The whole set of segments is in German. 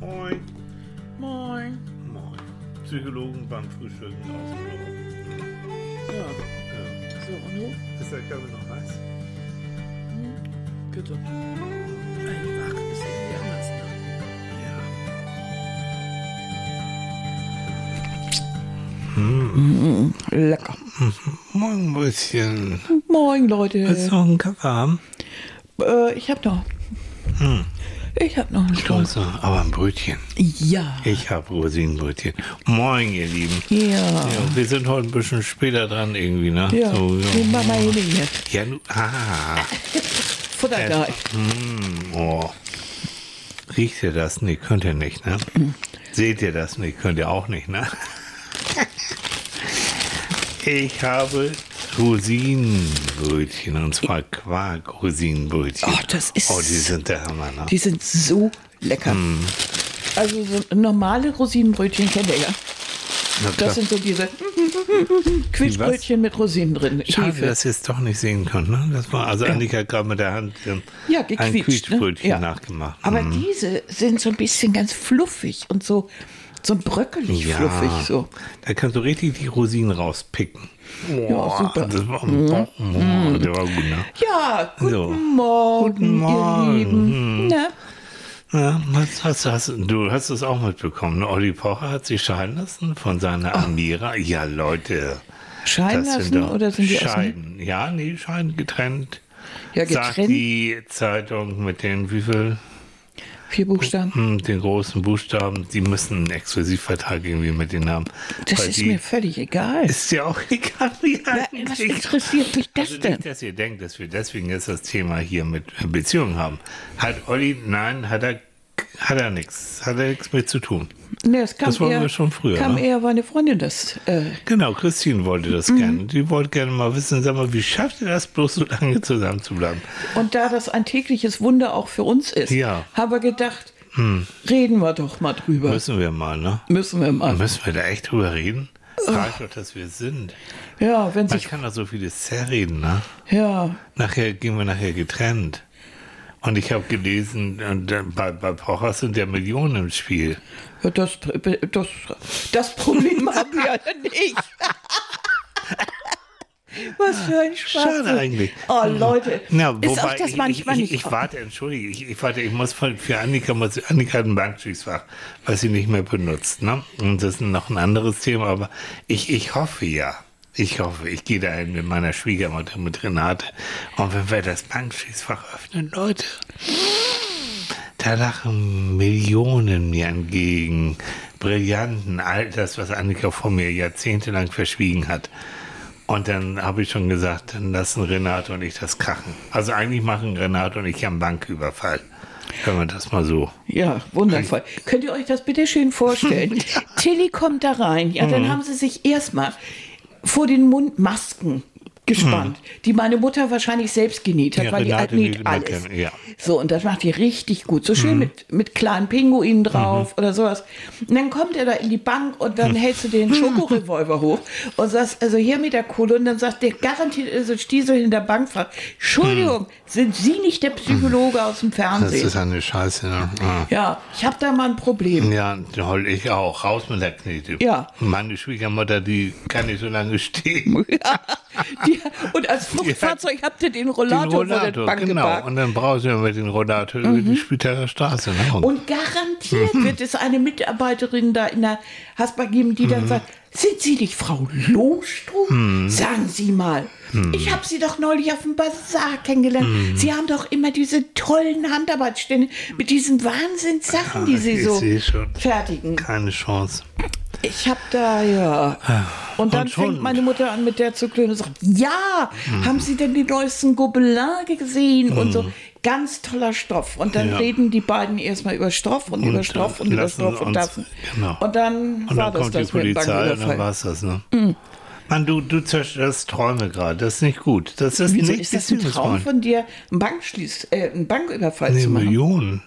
Moin. Moin. Moin. Psychologen beim Frühstücken aus dem Büro. Ja, Ja. so, und du? Ist der Kaffee noch heiß? Bitte. Einfach ist irgendwie anders, ne? Lecker. Moin, Brötchen. Moin, Leute. Willst du noch einen Kaffee haben? Äh, ich hab noch. Ich hab noch einen Stolz. Also, aber ein Brötchen. Ja. Ich habe Rosinenbrötchen. Moin, ihr Lieben. Ja. Ja, wir sind heute ein bisschen später dran irgendwie, ne? Ja. So, Den ja. Mama hier. ja nu, ah. Futter gleich. Mm, oh. Riecht ihr das? Nee, könnt ihr nicht, ne? Seht ihr das? Nee, könnt ihr auch nicht, ne? Ich habe Rosinenbrötchen und zwar Quark-Rosinenbrötchen. Oh, das ist- Oh, die sind der Hammer, ne? Die sind so lecker. Hm. Also so normale Rosinenbrötchen kennt ihr ja. Das sind so diese Quietschbrötchen mit Rosinen drin. Schade, Hefe. dass ihr es doch nicht sehen könnt, ne? Das war, also Annika hat gerade mit der Hand ähm, Ja, ein. Quietschbrötchen ne? ja. nachgemacht. Aber Mhm. diese sind so ein bisschen ganz fluffig und so, so bröckelig fluffig. So. Da kannst du richtig die Rosinen rauspicken. Ja, super. Mhm. Das war, oh, der war gut, ne? Ja, guten So. Morgen, Guten Morgen. ihr Lieben. Na, Ja, was hast, hast, du hast es auch mitbekommen. Ne? Olli Pocher hat sich scheiden lassen von seiner Amira. Ja, Leute. scheiden lassen oder sind die? Scheiden. Ja, nee, scheiden getrennt. Ja, Sagt getrennt. die Zeitung mit den wie viel? Vier Buchstaben. Hm, den großen Buchstaben, die müssen einen Exklusivvertrag irgendwie mit denen haben. Das Weil ist mir völlig egal. ist ja auch egal, wie Na, was interessiert mich das Also denn? nicht, dass ihr denkt, dass wir deswegen jetzt das Thema hier mit Beziehungen haben. Hat Olli, nein, hat er, hat er nichts, hat er nichts mit zu tun. Nee, das kam Das wollen eher, wir schon früher, Kam ne? eher, weil eine Freundin das. Äh, Genau, Christine wollte das Mhm. gerne. Die wollte gerne mal wissen, sag mal, wie schafft ihr das bloß so lange zusammen zu bleiben? und da das ein tägliches Wunder auch für uns ist, Ja. haben wir gedacht, reden wir doch mal drüber. Müssen wir mal, ne? Müssen wir mal. Müssen wir da echt drüber reden? Frag doch, dass wir sind. Ja, wenn Man sich. kann doch so vieles zerreden, ne? Ja, Nachher gehen wir nachher getrennt. Und ich habe gelesen, äh, bei, bei Pocher sind ja Millionen im Spiel. ja, das, das, das Problem haben wir ja nicht. Was für ein Spaß. Schade eigentlich. Oh, Leute. Ja, ist wobei auch das ich, manchmal ich, nicht. ich, ich warte, entschuldige, ich, ich warte, ich muss von, für Annika, muss, Annika hat ein Bankschließfach, was sie nicht mehr benutzt, ne? Und das ist noch ein anderes Thema, aber ich, ich hoffe ja, ich hoffe, ich gehe da hin mit meiner Schwiegermutter, mit Renate, und wenn wir das Bankschließfach öffnen, Leute, da lachen Millionen mir entgegen, Brillanten, all das, was Annika vor mir jahrzehntelang verschwiegen hat. Und dann habe ich schon gesagt, dann lassen Renate und ich das krachen. Also eigentlich machen Renate und ich einen Banküberfall. Wenn man das mal so. Ja, wundervoll. Könnt ihr euch das bitte schön vorstellen? Tilly kommt da rein. Ja, Mhm. dann haben sie sich erstmal vor den Mund Masken gespannt, die meine Mutter wahrscheinlich selbst genäht hat, Mhm. Ja, weil die Renate alt näht alles. ja. So, und das macht die richtig gut. So Mhm. schön mit, mit kleinen Pinguinen drauf oder sowas. Und dann kommt er da in die Bank und Mhm. dann hältst du den Schokorevolver hoch und sagst, also hier mit der Kohle. Und dann sagt der garantiert, also Stiesel in der Bank fragt, Entschuldigung, sind Sie nicht der Psychologe aus dem Mhm. Das Fernsehen? ist eine Scheiße. Ne? Ah. Ja, ich habe da mal ein Problem. Ja, hol ich auch. Raus mit der Knete. Ja. Meine Schwiegermutter, die kann nicht so lange stehen. Die, und als Fluchtfahrzeug habt ihr den Rollator, vor der genau. geparkt. Und dann du ja mit dem Rollator über die Spitäler Straße. Ne? Und, garantiert wird es eine Mitarbeiterin da in der Haspa geben, die dann sagt, sind Sie nicht Frau Lohstrom? Sagen Sie mal. Ich habe Sie doch neulich auf dem Bazar kennengelernt. Sie haben doch immer diese tollen Handarbeitsstände mit diesen Wahnsinnssachen, die Sie so fertigen. keine Chance. Ich habe da, ja. Und dann Und fängt meine Mutter an mit der zu klönen und sagt, ja, haben Sie denn die neuesten Gobelin gesehen? Und so, ganz toller Stoff. Und dann Ja. reden die beiden erstmal über Stoff und, über Stoff und über Stoff und das. genau. Und dann Und war dann das kommt die das mit dem Polizei und dann war es das, ne? Mann, du, du zerstörst Träume gerade. Das ist nicht gut. Das ist Wieso nicht ist das ein. Traum von dir, einen, Bankschließ, äh, einen Banküberfall Eine zu machen? Million.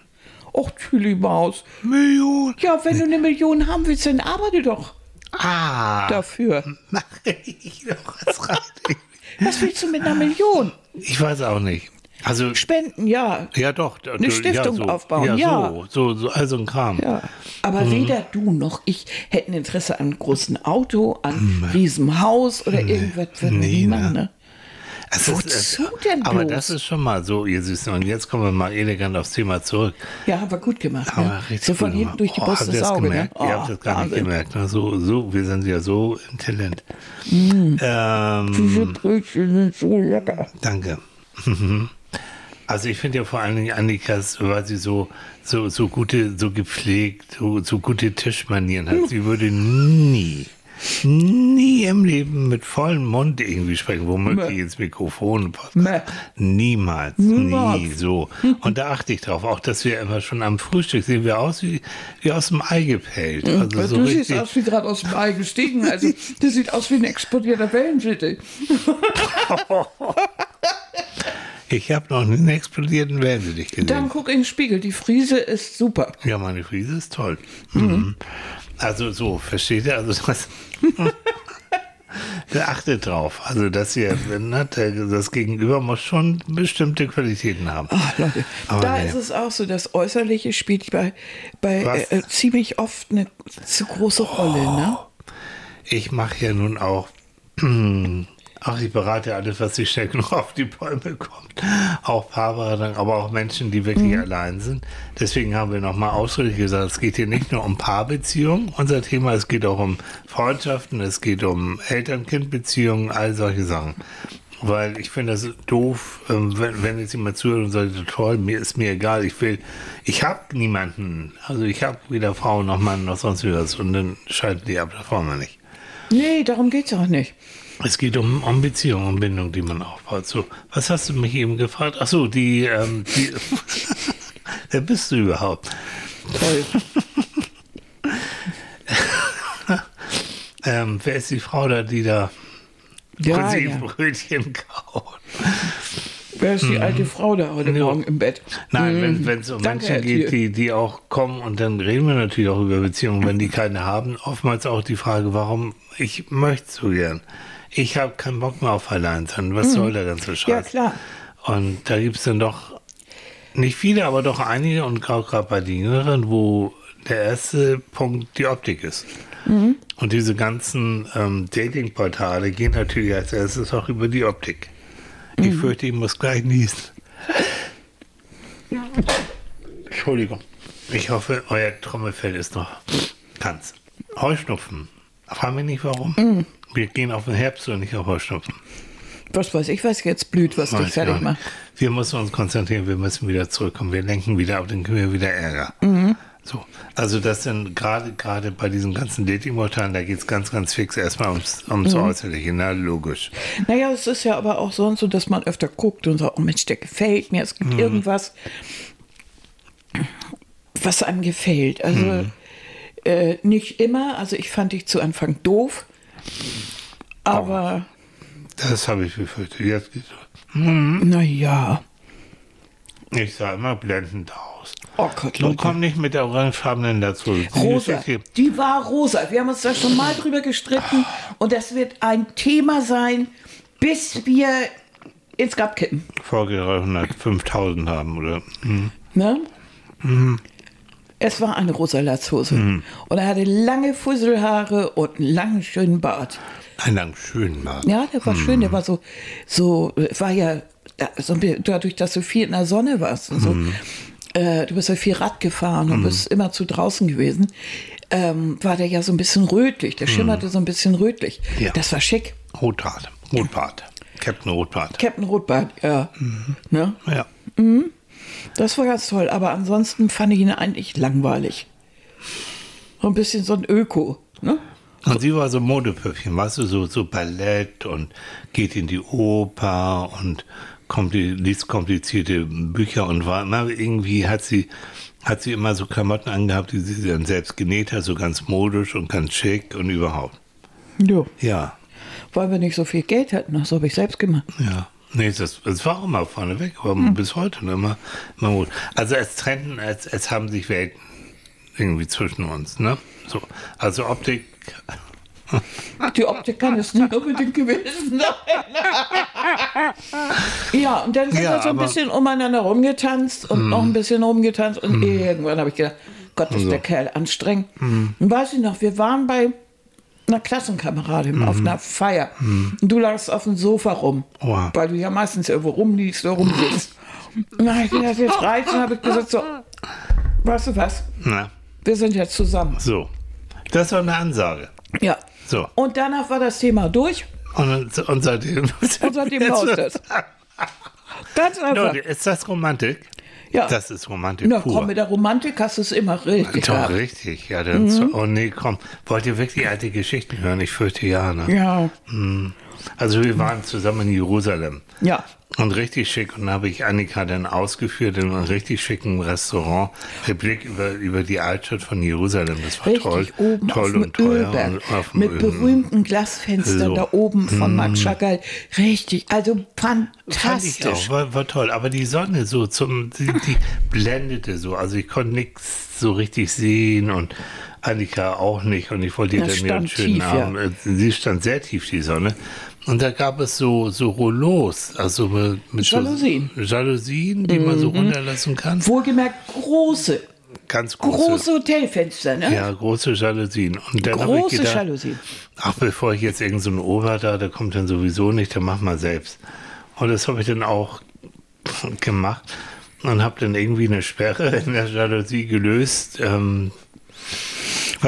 Och, Tüli Maus. Million. Ja, wenn du eine Million haben willst, dann arbeite doch Ah. dafür. Mache ich doch was. Was willst du mit einer Million? Ich weiß auch nicht. Also, Spenden, ja. ja doch. Eine Stiftung ja, so, aufbauen, Ja, ja. So, so, so, also ein Kram. Ja. Aber Mhm. weder du noch ich hätten Interesse an einem großen Auto, an einem Riesenhaus oder irgendwas würden wir Nee, nie ne? machen. Ne? Wozu es- denn Aber bloß? das ist schon mal so, ihr Süßen. Und jetzt kommen wir mal elegant aufs Thema zurück. Ja, aber gut gemacht. Aber ne? richtig So von hinten durch die Oh, Brust das Auge. Ne? gemerkt? Ihr habt das gar nicht Wahnsinn. gemerkt. Ne? So, so, wir sind ja so intelligent. Mm. Ähm, Diese Brötchen sind so lecker. Danke. Also ich finde ja vor allen Dingen Annikas, weil sie so, so, so gute, so gepflegt, so, so gute Tischmanieren hat. Sie würde nie, nie im Leben mit vollem Mund irgendwie sprechen, womöglich ins Mikrofon. Niemals, Niemals. nie so. Und da achte ich drauf, auch dass wir immer schon am Frühstück sehen wir aus wie, wie aus dem Ei gepellt. Also so du siehst aus wie gerade aus dem Ei gestiegen. Also, das sieht aus wie ein explodierter Wellenschüttel. Ich habe noch einen explodierten Wellensittich gesehen. Dann guck in den Spiegel. Die Friese ist super. Ja, meine Friese ist toll. Mhm. Also so, versteht ihr? Also das, achtet drauf. Also dass ihr, ne, das Gegenüber muss schon bestimmte Qualitäten haben. Ach, Leute, Aber da nee. ist es auch so, das Äußerliche spielt bei, bei äh, äh, ziemlich oft eine zu große Rolle. Ne? Ich mache ja nun auch, ach, ich berate alles, was sich schnell genug auf die Bäume kommt. Auch Paarberatung, aber auch Menschen, die wirklich allein sind. Deswegen haben wir nochmal ausdrücklich gesagt, es geht hier nicht nur um Paarbeziehungen, unser Thema, es geht auch um Freundschaften, es geht um Eltern-Kind-Beziehungen, all solche Sachen. Weil ich finde das doof, ähm, wenn, wenn jetzt jemand zuhört und sagt, toll, mir ist mir egal, ich will, ich habe niemanden, also ich habe weder Frau noch Mann noch sonst was und dann schalten die ab, das wollen wir nicht. Nee, darum geht es auch nicht. Es geht um, um Beziehungen, um Bindung, die man aufbaut. So, was hast du mich eben gefragt? Ach so, die, ähm, die wer bist du überhaupt? Toll. Ähm, wer ist die Frau da, die da Ja, ja. Brötchen kaut? Wer ist die alte Frau da heute Mhm. Ja. Morgen im Bett? Nein, wenn es um Danke, Menschen geht, die, die auch kommen und dann reden wir natürlich auch über Beziehungen, wenn die keine haben. Oftmals auch die Frage, warum ich möchte so gern. Ich habe keinen Bock mehr auf Alleinsein. Was soll der ganze Scheiß? Mhm. Ja, klar. Und da gibt es dann doch nicht viele, aber doch einige und gerade bei den Jüngeren, wo der erste Punkt die Optik ist. Mhm. Und diese ganzen ähm, Dating-Portale gehen natürlich als erstes auch über die Optik. Mhm. Ich fürchte, ich muss gleich niesen. Entschuldigung. Ich hoffe, euer Trommelfell ist noch ganz. Heuschnupfen. Fragen wir nicht warum. Mhm. Wir gehen auf den Herbst und nicht auf Heuschnupfen. Was weiß ich, was jetzt blüht, was dich Weiß fertig gar macht. Wir müssen uns konzentrieren, wir müssen wieder zurückkommen. Wir lenken wieder ab, dann kriegen wir wieder Ärger. Mhm. So. Also das sind gerade gerade bei diesen ganzen Dating-Portalen, da geht es ganz, ganz fix erstmal ums, ums Mhm. Äußerliche, na logisch. Naja, es ist ja aber auch sonst so, dass man öfter guckt und sagt, oh Mensch, der gefällt mir, es Mhm. gibt irgendwas, was einem gefällt. Also Mhm. äh, nicht immer, also ich fand dich zu Anfang doof, aber Das habe ich befürchtet. Jetzt geht's los. naja, Ich sah immer blendend aus. oh Gott, Nun Leute. komm nicht mit der orangefarbenen dazu. Die Rosa, die war rosa. Wir haben uns da schon mal drüber gestritten und das wird ein Thema sein, bis wir ins Grab kippen. Folge 305.000 haben, oder? Hm. Ne? Es war eine rosa Latzhose. Und er hatte lange Fusselhaare und einen langen, schönen Bart. Ein lang schön war. Ja, der war schön. Der war so, so, war ja, so dadurch, dass du viel in der Sonne warst und so. Äh, du bist ja viel Rad gefahren und bist immer zu draußen gewesen. Ähm, war der ja so ein bisschen rötlich. Der schimmerte so ein bisschen rötlich. Ja. Das war schick. Rotbart. Rotbart. Captain Rotbart. Captain Rotbart, ja. Ne? Ja. Das war ganz toll, aber ansonsten fand ich ihn eigentlich langweilig. So ein bisschen so ein Öko. Ne? Und sie war so Modepöppchen, weißt du, so, so Ballett und geht in die Oper und kompli liest komplizierte Bücher und war immer irgendwie hat sie, hat sie immer so Klamotten angehabt, die sie dann selbst genäht hat, so ganz modisch und ganz schick und überhaupt. Jo. Ja, Weil wir nicht so viel Geld hatten, das habe ich selbst gemacht. ja. Nee, das, das war auch immer vorneweg, aber bis heute noch immer, immer gut. Also es trennten, es, es haben sich Welten irgendwie zwischen uns, ne? So. Also Optik Die Optik kann es nicht unbedingt gewesen sein. ja, und dann sind Ja, wir so ein bisschen umeinander rumgetanzt und noch ein bisschen rumgetanzt und irgendwann habe ich gedacht, Gott, ist Also. der Kerl anstrengend. Und weiß ich noch, wir waren bei einer Klassenkameradin auf einer Feier. Und du lagst auf dem Sofa rum, Wow. weil du ja meistens irgendwo rumliegst oder rumsitzt. Und dann habe ich gedacht, jetzt reicht's. Und habe ich gesagt, so, weißt du was, Na, wir sind jetzt zusammen. so. Das war eine Ansage. Ja. So. Und danach war das Thema durch. Und, und seitdem. Und seitdem läuft es. Ganz einfach. Leute, ist das Romantik? Ja. Das ist Romantik Na pur. komm, mit der Romantik hast du es immer richtig Doch, gehabt. richtig. Ja, dann so, oh nee, komm. Wollt ihr wirklich alte Geschichten hören? Ich fürchte ja, ne? Ja, Also wir waren zusammen in Jerusalem. ja. Und richtig schick. Und da habe ich Annika dann ausgeführt in einem richtig schicken Restaurant. Der Blick über, über die Altstadt von Jerusalem. Das war Richtig toll. oben toll auf dem und teuer. Und auf mit berühmten Glasfenstern So. Mm. da oben von Max Chagall. Richtig, also Fand ich auch, fantastisch. war, war toll. Aber die Sonne so zum, die, die blendete so. Also ich konnte nichts so richtig sehen und Annika auch nicht. Und ich wollte ihr dann mir einen schönen tief, ja. Abend. äh, Sie stand sehr tief, die Sonne. Und da gab es so, so Rollos, also mit, mit Jalousien. So Jalousien, die man so runterlassen kann. Wohlgemerkt große, Ganz große. große Hotelfenster, ne? Ja, große Jalousien. Und dann habe ich große gedacht, Jalousien. ach, bevor ich jetzt irgend so ein Ober da, der kommt dann sowieso nicht, dann mach mal selbst. Und das habe ich dann auch gemacht und habe dann irgendwie eine Sperre in der Jalousie gelöst. Ähm,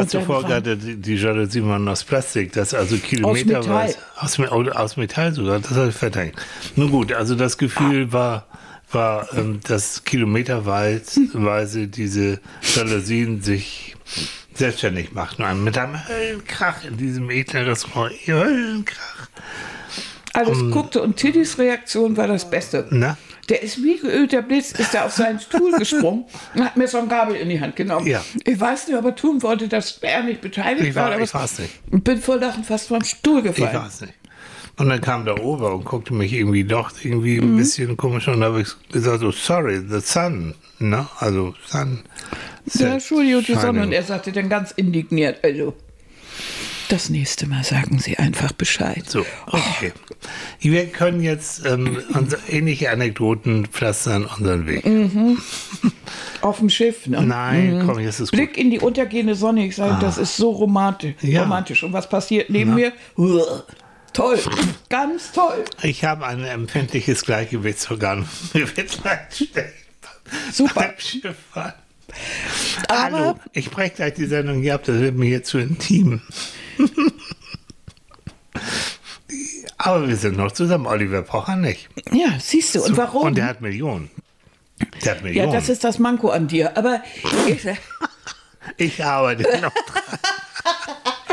zuvor war- gerade die, Jalousien waren aus Plastik, das also kilometerweise aus, Me- aus, aus Metall sogar, das habe ich verdrängt. Nun gut, also das Gefühl war, war, ähm, dass kilometerweise diese Jalousien sich selbstständig machten. Und Mit einem Höllenkrach in diesem edlen Restaurant. Höllenkrach. Alles guckte und Tiddys Reaktion war das Beste. Na? Der ist wie geölt, der Blitz ist da auf seinen Stuhl gesprungen und hat mir so ein Gabel in die Hand genommen. Ja. Ich weiß nicht, ob er tun wollte, dass er nicht beteiligt Ich war. war- aber ich war's nicht. Und bin vor Lachen fast vom Stuhl Ich gefallen. weiß nicht. Und dann kam der Ober und guckte mich irgendwie doch irgendwie Mhm. ein bisschen komisch an. Und da habe ich gesagt, so, sorry, the sun. Ne? Also, sun. Ja, Entschuldigung, die Sonne. Und er sagte dann ganz indigniert, also, das nächste Mal sagen Sie einfach Bescheid. So, okay. Wir können jetzt ähm, unsere, ähnliche Anekdoten pflastern unseren Weg. Mhm. Auf dem Schiff, ne? Nein, komm, jetzt ist gut. Blick in die untergehende Sonne. Ich sage, das ist so romantisch. Ja. romantisch. Und was passiert neben mir? Uah. Toll. Ganz toll. Ich habe ein empfindliches Gleichgewichtsorgan. Mir wird leicht schlecht. Super. Aber Hallo, ich breche gleich die Sendung hier ab, das wird mir jetzt zu intim. Aber wir sind noch zusammen, Oliver Pocher nicht. ja, siehst du. Und warum? Und der hat Millionen. Der hat ja, Millionen. das ist das Manko an dir. Aber ich, ich arbeite noch dran.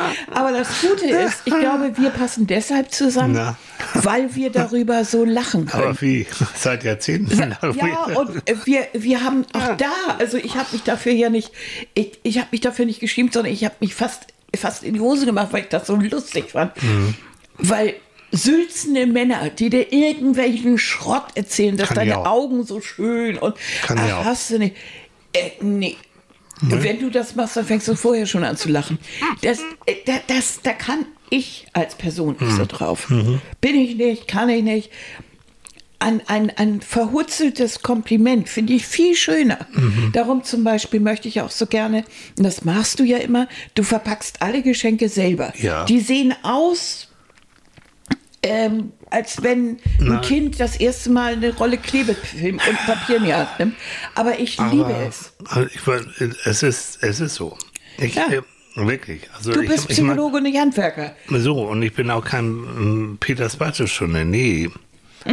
Aber das Gute ist, ich glaube, wir passen deshalb zusammen, Na. weil wir darüber so lachen können. Aber wie? Seit Jahrzehnten. Ja, und wir, wir haben auch da, also ich habe mich dafür ja nicht, ich, ich habe mich dafür nicht geschämt, sondern ich habe mich fast, fast in die Hose gemacht, weil ich das so lustig fand. Mhm. Weil sülzende Männer, die dir irgendwelchen Schrott erzählen, dass Kann deine. Augen so schön und Kann ach, hast du nicht. Äh, nee. Wenn du das machst, dann fängst du vorher schon an zu lachen. Das, äh, da, das, da kann ich als Person nicht Mhm. so drauf. Bin ich nicht, kann ich nicht. Ein, ein, ein verhutzeltes Kompliment finde ich viel schöner. Mhm. Darum zum Beispiel möchte ich auch so gerne, und das machst du ja immer, du verpackst alle Geschenke selber. Ja. Die sehen aus, ähm, als wenn ein Nein. Kind das erste Mal eine Rolle Klebefilm und Papier in die Hand nimmt. Aber ich liebe Aber es. also ich, mein, es, ist, es ist so. Ich, Ja. äh, wirklich. Also Du ich, bist ich mein- Psychologe und nicht Handwerker. So, und ich bin auch kein ähm, Peter Stunde, nee.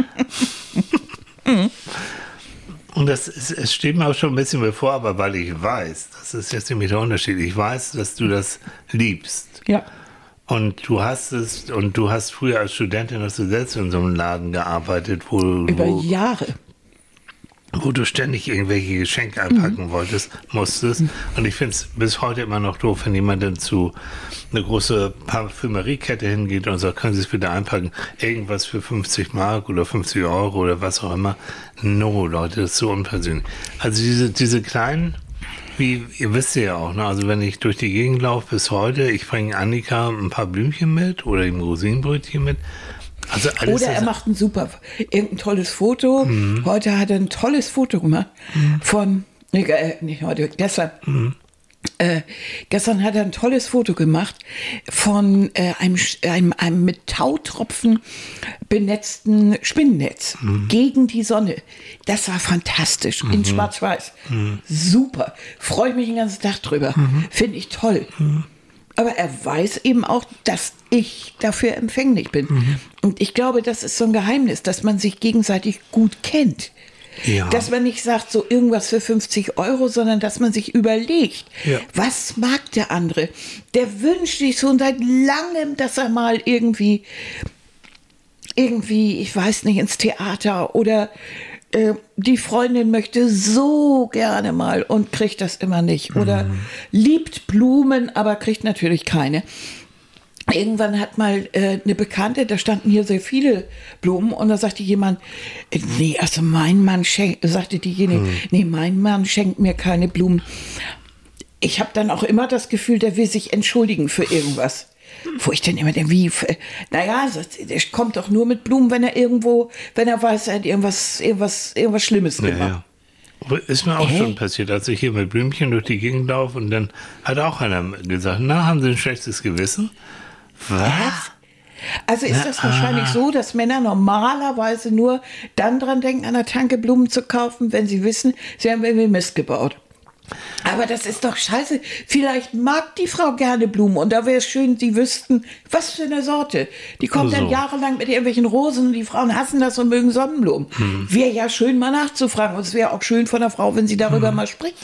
und das ist, es steht mir auch schon ein bisschen bevor, aber weil ich weiß, das ist jetzt nämlich der Unterschied, ich weiß, dass du das liebst. Ja. Und du hast es, und du hast früher als Studentin, hast du selbst in so einem Laden gearbeitet, wo, Über wo, Jahre. wo du ständig irgendwelche Geschenke einpacken wolltest, musstest. Und ich finde es bis heute immer noch doof, wenn jemand dann zu einer große Parfümeriekette hingeht und sagt, können Sie es bitte einpacken? Irgendwas für 50 Mark oder 50 Euro oder was auch immer. No, Leute, das ist so unpersönlich. Also diese, diese kleinen wie, ihr wisst ja auch, ne? also wenn ich durch die Gegend laufe bis heute, ich bringe Annika ein paar Blümchen mit oder ihm Rosinenbrötchen mit. Also alles oder er macht ein super, irgendein tolles Foto. Mhm. Heute hat er ein tolles Foto gemacht mhm. von, äh, nicht heute, gestern. Mhm äh, gestern hat er ein tolles Foto gemacht von äh, einem, einem, einem, mit Tautropfen benetzten Spinnennetz mhm. gegen die Sonne. Das war fantastisch, mhm. in Schwarz-Weiß. Mhm. Super. Freue mich den ganzen Tag drüber. Mhm. Finde ich toll. Mhm. Aber er weiß eben auch, dass ich dafür empfänglich bin. Mhm. Und ich glaube, das ist so ein Geheimnis, dass man sich gegenseitig gut kennt. Ja. Dass man nicht sagt, so irgendwas für 50 Euro, sondern dass man sich überlegt, ja. was mag der andere? Der wünscht sich schon seit langem, dass er mal irgendwie, irgendwie, ich weiß nicht, ins Theater oder äh, die Freundin möchte so gerne mal und kriegt das immer nicht. Oder mhm. liebt Blumen, aber kriegt natürlich keine irgendwann hat mal äh, eine Bekannte, da standen hier sehr viele Blumen und da sagte jemand, äh, nee, also mein Mann schenkt, sagte diejenige, hm. nee, mein Mann schenkt mir keine Blumen. Ich habe dann auch immer das Gefühl, der will sich entschuldigen für irgendwas. Wo ich denn immer denke, wie, naja, der kommt doch nur mit Blumen, wenn er irgendwo, wenn er weiß, er hat irgendwas, irgendwas, irgendwas Schlimmes gemacht. Ja, ja. Ist mir auch Hä? schon passiert, als ich hier mit Blümchen durch die Gegend laufe und dann hat auch einer gesagt, na, haben Sie ein schlechtes Gewissen? Was? Also ist das wahrscheinlich ah. so, dass Männer normalerweise nur dann dran denken, an der Tanke Blumen zu kaufen, wenn sie wissen, sie haben irgendwie Mist gebaut. Aber das ist doch scheiße. Vielleicht mag die Frau gerne Blumen und da wäre es schön, sie wüssten, was für eine Sorte. Die kommt also. dann jahrelang mit irgendwelchen Rosen und die Frauen hassen das und mögen Sonnenblumen. Hm. Wäre ja schön, mal nachzufragen. Und es wäre auch schön von der Frau, wenn sie darüber hm. mal spricht.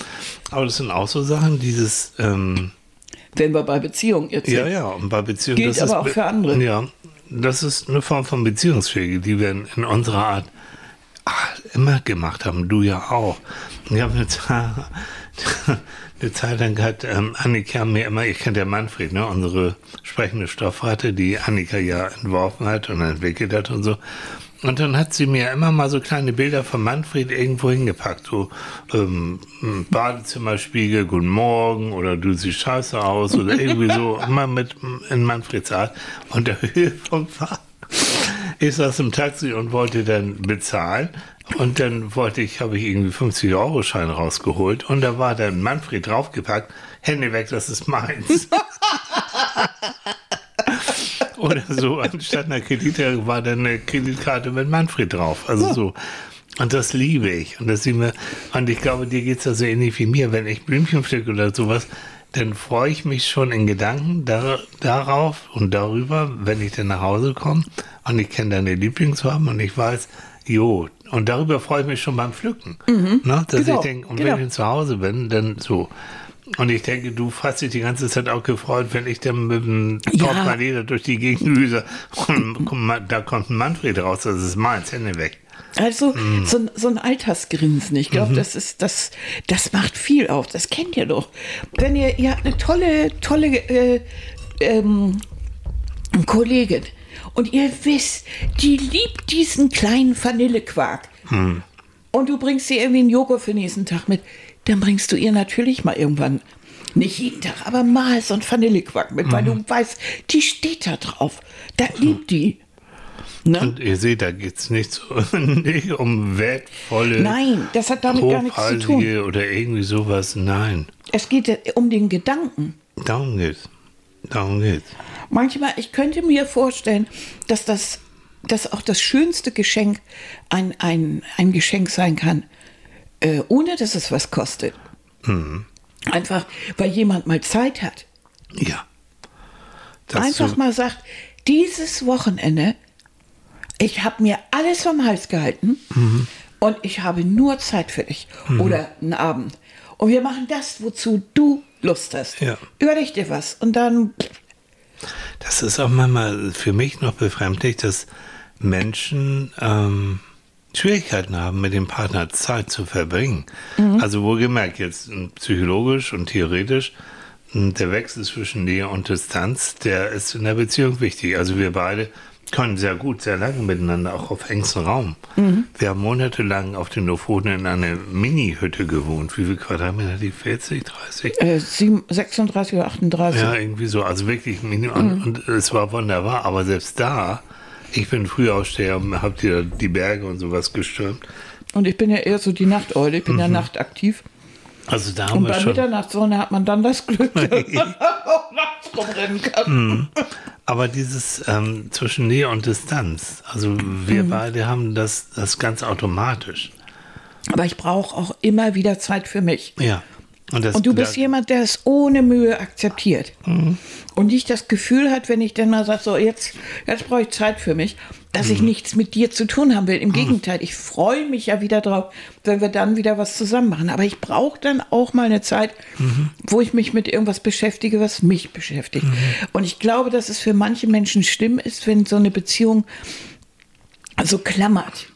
Aber das sind auch so Sachen, dieses. Ähm wenn wir bei Beziehungen jetzt Ja, ja, und bei Beziehungen. Gilt aber auch für andere. Ja, das ist eine Form von Beziehungspflege, die wir in unserer Art ach, immer gemacht haben. Du ja auch. Ich habe eine, eine Zeit lang gehabt, ähm, Annika mir immer, ich kenne ja Manfred, ne, unsere sprechende Stoffrate, die Annika ja entworfen hat und entwickelt hat und so. Und dann hat sie mir immer mal so kleine Bilder von Manfred irgendwo hingepackt. So ähm, Badezimmerspiegel, guten Morgen oder du siehst scheiße aus oder irgendwie so, immer mit in Manfreds Art. Und der Höhepunkt war, ich saß im Taxi und wollte dann bezahlen. Und dann wollte ich, habe ich irgendwie 50-Euro-Schein rausgeholt und da war dann Manfred draufgepackt, Hände weg, das ist meins. Oder so, anstatt einer Kreditkarte war dann eine Kreditkarte mit Manfred drauf. Also ja. so. Und das liebe ich. Und das sieht mir, und ich glaube, dir geht es ja so ähnlich wie mir. Wenn ich Blümchen pflücke oder sowas, dann freue ich mich schon in Gedanken da, darauf und darüber, wenn ich dann nach Hause komme und ich kenne deine Lieblingsfarben und ich weiß, jo, und darüber freue ich mich schon beim Pflücken. Mhm. Ne? Dass genau. ich denke, und genau. wenn ich zu Hause bin, dann so. Und ich denke, du hast dich die ganze Zeit auch gefreut, wenn ich dann mit dem Portemonnaie ja. durch die Gegend düse. Und da kommt ein Manfred raus, das ist meins, Hände weg. Also mm. so, so, ein Altersgrinsen, ich glaube, mhm. das ist das, das macht viel auf. Das kennt ihr doch. Wenn ihr, ihr habt eine tolle, tolle äh, ähm, Kollegin und ihr wisst, die liebt diesen kleinen Vanillequark. Mm. Und du bringst sie irgendwie einen Joghurt für den nächsten Tag mit dann bringst du ihr natürlich mal irgendwann, nicht jeden Tag, aber mal so ein Vanillequack mit, mhm. weil du weißt, die steht da drauf. Da liebt die. Ne? Und ihr seht, da geht es nicht, so, nicht um wertvolle. Nein, das hat damit gar nichts zu tun. Oder irgendwie sowas, nein. Es geht um den Gedanken. Darum geht's. Darum geht's. Manchmal, ich könnte mir vorstellen, dass das dass auch das schönste Geschenk ein, ein, ein Geschenk sein kann, äh, ohne dass es was kostet. Mhm. Einfach, weil jemand mal Zeit hat. Ja. Einfach so mal sagt, dieses Wochenende, ich habe mir alles vom Hals gehalten mhm. und ich habe nur Zeit für dich mhm. oder einen Abend. Und wir machen das, wozu du Lust hast. Ja. Überleg dir was und dann. Das ist auch manchmal für mich noch befremdlich, dass Menschen ähm, Schwierigkeiten haben, mit dem Partner Zeit zu verbringen. Mhm. Also wohlgemerkt jetzt psychologisch und theoretisch, der Wechsel zwischen Nähe und Distanz, der ist in der Beziehung wichtig. Also wir beide können sehr gut, sehr lange miteinander, auch auf engstem Raum. Wir haben monatelang auf den Lofoten in einer Mini-Hütte gewohnt. Wie viel Quadratmeter die? 40, 30? Äh, sieben- 36 oder 38. Ja, irgendwie so. Also wirklich mini. Und, und es war wunderbar. Aber selbst da, ich bin Frühaufsteher und hab dir die Berge und sowas gestürmt. Und ich bin ja eher so die Nachteule, ich bin ja nachtaktiv. Also da haben Und wir bei. Mitternachtssonne hat man dann das Glück, dass man auch nachts rumrennen kann. Aber dieses ähm, zwischen Nähe und Distanz, also wir beide haben das, das ganz automatisch. Aber ich brauche auch immer wieder Zeit für mich. Ja. Das, Und du bist jemand, der es ohne Mühe akzeptiert. Und nicht das Gefühl hat, wenn ich dann mal sage, so jetzt, jetzt brauche ich Zeit für mich, dass ich nichts mit dir zu tun haben will. Im Gegenteil, ich freue mich ja wieder drauf, wenn wir dann wieder was zusammen machen. Aber ich brauche dann auch mal eine Zeit, wo ich mich mit irgendwas beschäftige, was mich beschäftigt. Und ich glaube, dass es für manche Menschen schlimm ist, wenn so eine Beziehung so klammert,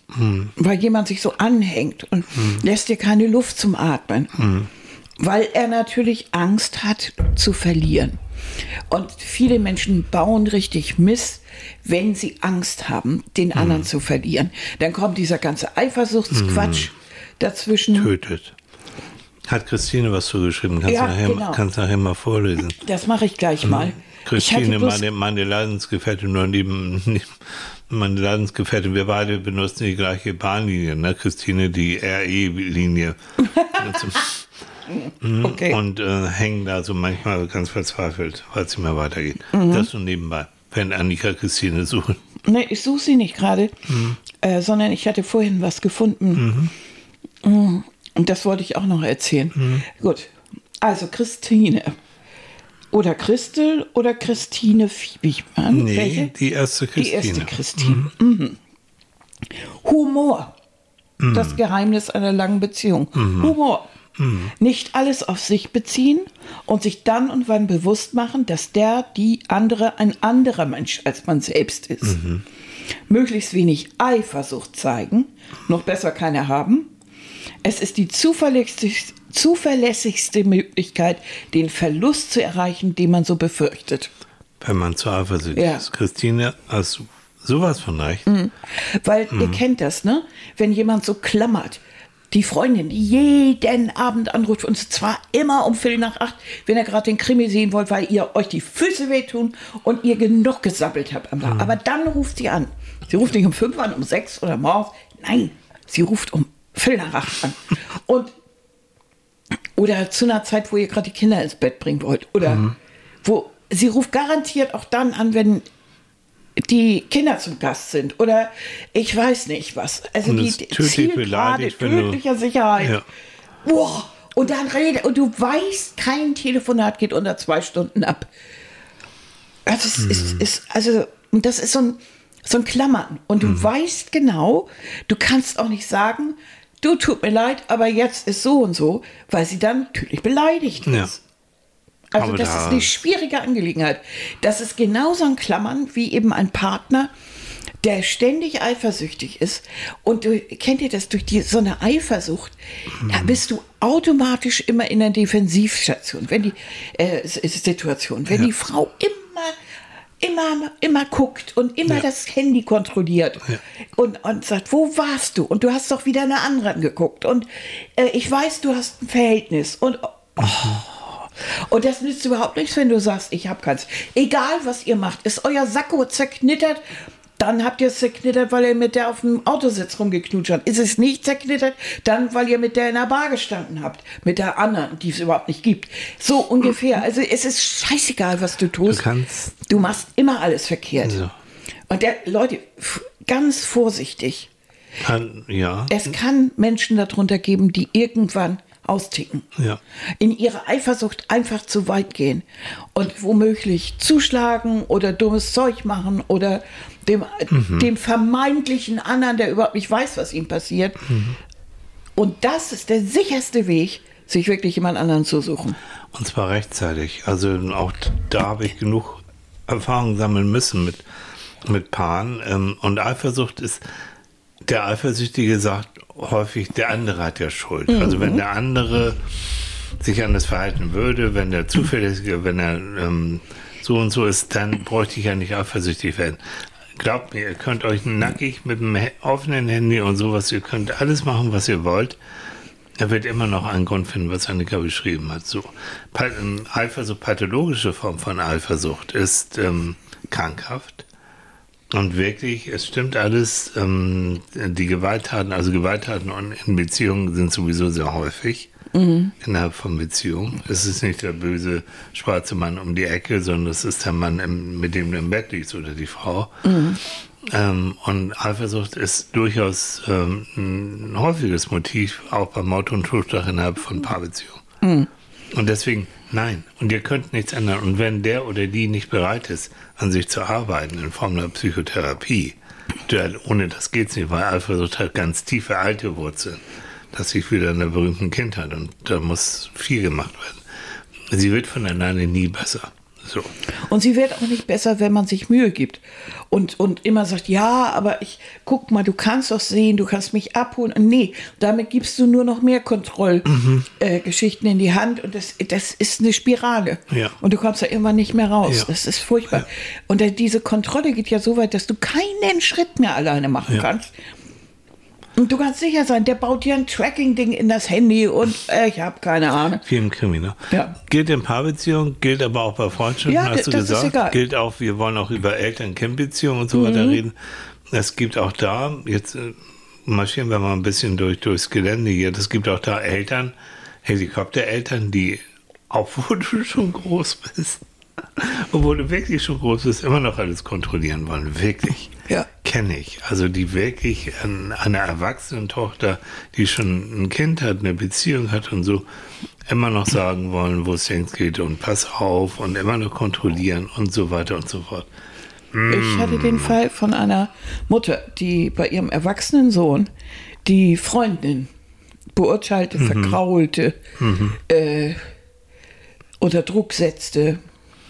weil jemand sich so anhängt und lässt dir keine Luft zum Atmen, weil er natürlich Angst hat zu verlieren. Und viele Menschen bauen richtig Mist, wenn sie Angst haben, den anderen zu verlieren. Dann kommt dieser ganze Eifersuchtsquatsch dazwischen. tötet. Hat Christine was zugeschrieben? Kannst, Ja, du nachher, genau. kannst nachher mal vorlesen. Das mache ich gleich mal. Ich hatte Christine, meine, meine Leidensgefährtin, nur neben, neben meine Leidensgefährtin, wir beide benutzen die gleiche Bahnlinie, ne? Christine die RE-Linie. okay. Und äh, hängen da so manchmal ganz verzweifelt, weil es nicht mehr weitergeht. Mhm. Das so nebenbei, wenn Annika Christine suchen. Nee, ich suche sie nicht gerade, äh, sondern ich hatte vorhin was gefunden. Mm, Und das wollte ich auch noch erzählen. Gut, also Christine. Oder Christel oder Christine Fiebigmann. Nee, Welche? die erste Die Christine. erste Christine. Mhm. Humor. Das Geheimnis einer langen Beziehung. Humor. Nicht alles auf sich beziehen und sich dann und wann bewusst machen, dass der, die andere ein anderer Mensch als man selbst ist. Möglichst wenig Eifersucht zeigen, noch besser keine haben. Es ist die zuverlässigste, zuverlässigste Möglichkeit, den Verlust zu erreichen, den man so befürchtet. Wenn man zu eifersüchtig Ja. ist. Christine, hast du sowas von recht? Weil ihr kennt das, ne? Wenn jemand so klammert. Die Freundin, die jeden Abend anruft und zwar immer um Viertel nach acht, wenn ihr gerade den Krimi sehen wollt, weil ihr euch die Füße wehtun und ihr genug gesabbelt habt am Tag. Aber dann ruft sie an. Sie ruft nicht um fünf an, um sechs oder morgens. Nein, sie ruft um Viertel nach acht an. Und oder zu einer Zeit, wo ihr gerade die Kinder ins Bett bringen wollt. Oder wo sie ruft garantiert auch dann an, wenn die Kinder zum Gast sind. Oder ich weiß nicht was. Also Und die tödlich Zielgerade tödlicher Sicherheit. Ja. Boah. Und dann redet, und du weißt, kein Telefonat geht unter zwei Stunden ab. Also, es ist, Mhm. ist, also und das ist so ein, so ein Klammern. Und Mhm. du weißt genau, du kannst auch nicht sagen, du tut mir leid, aber jetzt ist so und so, weil sie dann natürlich beleidigt ist. Ja. Also Aber das da- ist eine schwierige Angelegenheit. Das ist genauso ein Klammern wie eben ein Partner, der ständig eifersüchtig ist. Und du kennt ihr das durch die, so eine Eifersucht, da bist du automatisch immer in der Defensivstation, wenn die äh, Situation, wenn die Frau immer, immer, immer guckt und immer Ja. das Handy kontrolliert und, und sagt, wo warst du? Und du hast doch wieder eine andere angeguckt. Und äh, ich weiß, du hast ein Verhältnis. Und oh, und das nützt überhaupt nichts, wenn du sagst, ich habe keins. Egal, was ihr macht, ist euer Sakko zerknittert, dann habt ihr es zerknittert, weil ihr mit der auf dem Autositz rumgeknutscht habt. Ist es nicht zerknittert, dann, weil ihr mit der in der Bar gestanden habt. Mit der anderen, die es überhaupt nicht gibt. So ungefähr. Also es ist scheißegal, was du tust. Du kannst- Du machst immer alles verkehrt. So. Und der, Leute, ganz vorsichtig. Kann, ja. Es kann Menschen darunter geben, die irgendwann austicken. Ja. In ihre Eifersucht einfach zu weit gehen und womöglich zuschlagen oder dummes Zeug machen oder dem, dem vermeintlichen anderen, der überhaupt nicht weiß, was ihm passiert. Und das ist der sicherste Weg, sich wirklich jemand anderen zu suchen. Und zwar rechtzeitig. Also auch da habe ich genug Erfahrung sammeln müssen mit, mit Paaren. Ähm, Und Eifersucht ist, der Eifersüchtige sagt häufig, der andere hat ja Schuld. Also wenn der andere sich anders verhalten würde, wenn der Zuverlässige, wenn er ähm, so und so ist, dann bräuchte ich ja nicht eifersüchtig werden. Glaubt mir, ihr könnt euch nackig mit dem offenen Handy und sowas, ihr könnt alles machen, was ihr wollt. Er wird immer noch einen Grund finden, was Annika beschrieben hat. So, ähm, Eifersucht, pathologische Form von Eifersucht ist ähm, krankhaft. Und wirklich, es stimmt alles, ähm, die Gewalttaten, also Gewalttaten in Beziehungen sind sowieso sehr häufig innerhalb von Beziehungen. Es ist nicht der böse schwarze Mann um die Ecke, sondern es ist der Mann, im, mit dem du im Bett liegst oder die Frau. Ähm, und Eifersucht ist durchaus ähm, ein häufiges Motiv, auch beim Mord und Totschlag innerhalb von Paarbeziehungen. Und deswegen, nein. Und ihr könnt nichts ändern. Und wenn der oder die nicht bereit ist, an sich zu arbeiten in Form einer Psychotherapie, da- ohne das geht's nicht, weil Eifersucht hat ganz tiefe alte Wurzeln. Das sich wieder in der berühmten Kindheit und da muss viel gemacht werden. Sie wird von alleine nie besser. So. Und sie wird auch nicht besser, wenn man sich Mühe gibt und, und immer sagt, ja, aber ich guck mal, du kannst doch sehen, du kannst mich abholen. Und nee, damit gibst du nur noch mehr Kontrollgeschichten äh, Geschichten in die Hand und das, das ist eine Spirale. Ja. Und du kommst da irgendwann nicht mehr raus. Ja. Das ist furchtbar. Und äh, diese Kontrolle geht ja so weit, dass du keinen Schritt mehr alleine machen Ja. kannst. Und du kannst sicher sein, der baut dir ein Tracking-Ding in das Handy und äh, ich habe keine Ahnung. Vielen Krimi, Ja. Gilt in Paarbeziehungen, gilt aber auch bei Freundschaften, Ja, hast du das ist gesagt. egal. Gilt auch, wir wollen auch über Eltern-Kind-Beziehungen und so Mhm. weiter reden. Es gibt auch da, jetzt äh, marschieren wir mal ein bisschen durch, durchs Gelände hier, es gibt auch da Eltern, Helikoptereltern, die, obwohl du schon groß bist, obwohl du wirklich schon groß bist, immer noch alles kontrollieren wollen. Wirklich. Ja. Kenne ich. Also die wirklich an einer erwachsenen Tochter, die schon ein Kind hat, eine Beziehung hat und so, immer noch sagen wollen, wo es längst geht und pass auf und immer noch kontrollieren und so weiter und so fort. Ich hatte den Fall von einer Mutter, die bei ihrem erwachsenen Sohn die Freundin beurteilte, verkraulte, äh, unter Druck setzte.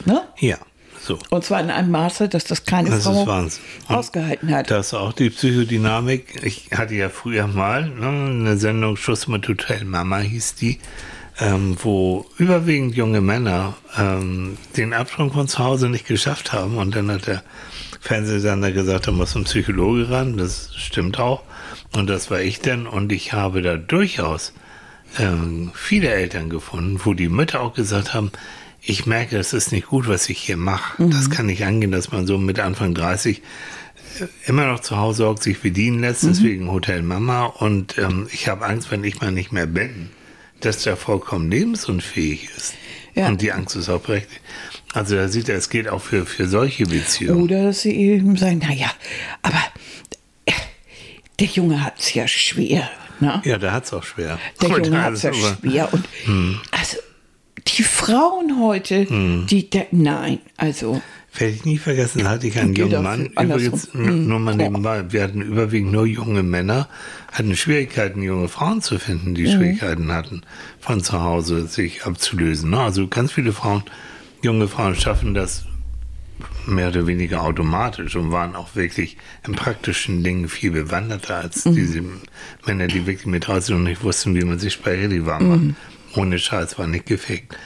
Ne? Ja, so. Und zwar in einem Maße, dass das keine Das Frau ausgehalten hat. Das ist auch die Psychodynamik. Ich hatte ja früher mal ne, eine Sendung Schuss mit Hotel Mama hieß die, ähm, wo überwiegend junge Männer ähm, den Absprung von zu Hause nicht geschafft haben. Und dann hat der Fernsehsender gesagt, da muss ein Psychologe ran. Das stimmt auch. Und das war ich denn. Und ich habe da durchaus ähm, viele Eltern gefunden, wo die Mütter auch gesagt haben, ich merke, das ist nicht gut, was ich hier mache. Das kann nicht angehen, dass man so mit Anfang 30 äh, immer noch zu Hause hockt, sich bedienen lässt, deswegen Hotel Mama. Und ähm, ich habe Angst, wenn ich mal nicht mehr bin, dass der vollkommen lebensunfähig ist. Ja. Und die Angst ist auch berechtigt. Also da sieht er, es geht auch für, für solche Beziehungen. Oder dass sie eben sagen, naja, aber äh, der Junge hat es ja schwer. Ne? Ja, der hat es auch schwer. Der Junge hat es ja aber- schwer. Und Hm. also die Frauen heute, die, der, nein, also Werde ich nie vergessen, hatte ich einen jungen Mann, übrigens n- nur mal Mhm. nebenbei, wir hatten überwiegend nur junge Männer, hatten Schwierigkeiten, junge Frauen zu finden, Mhm. die Schwierigkeiten hatten, von zu Hause sich abzulösen. Also ganz viele Frauen, junge Frauen schaffen das mehr oder weniger automatisch und waren auch wirklich in praktischen Dingen viel bewanderter als Mhm. diese Männer, die wirklich mit 30 noch nicht wussten, wie man sich Spaghetti warm macht. Mhm. Ohne Scheiß war nicht gefickt.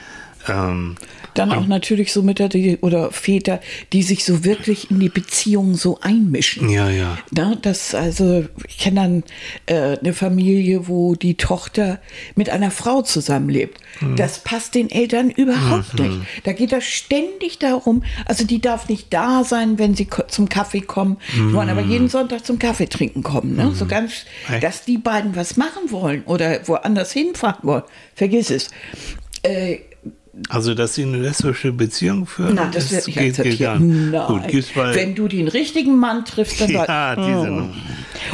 Ähm, Dann auch natürlich so Mütter die, oder Väter, die sich so wirklich in die Beziehung so einmischen. ja, ja. Na, das, also, ich kenne dann äh, eine Familie, wo die Tochter mit einer Frau zusammenlebt. Mhm. Das passt den Eltern überhaupt nicht. Da geht das ständig darum, also die darf nicht da sein, wenn sie zum Kaffee kommen. Die wollen aber jeden Sonntag zum Kaffee trinken kommen. Ne? So ganz, Mhm. Echt? dass die beiden was machen wollen oder woanders hinfahren wollen. Vergiss es. Äh, Also, dass sie eine lesbische Beziehung führen, na, das wird nicht geht, geht gar nicht. Nein. Gut, Wenn du den richtigen Mann triffst, dann ja, diese Nummer.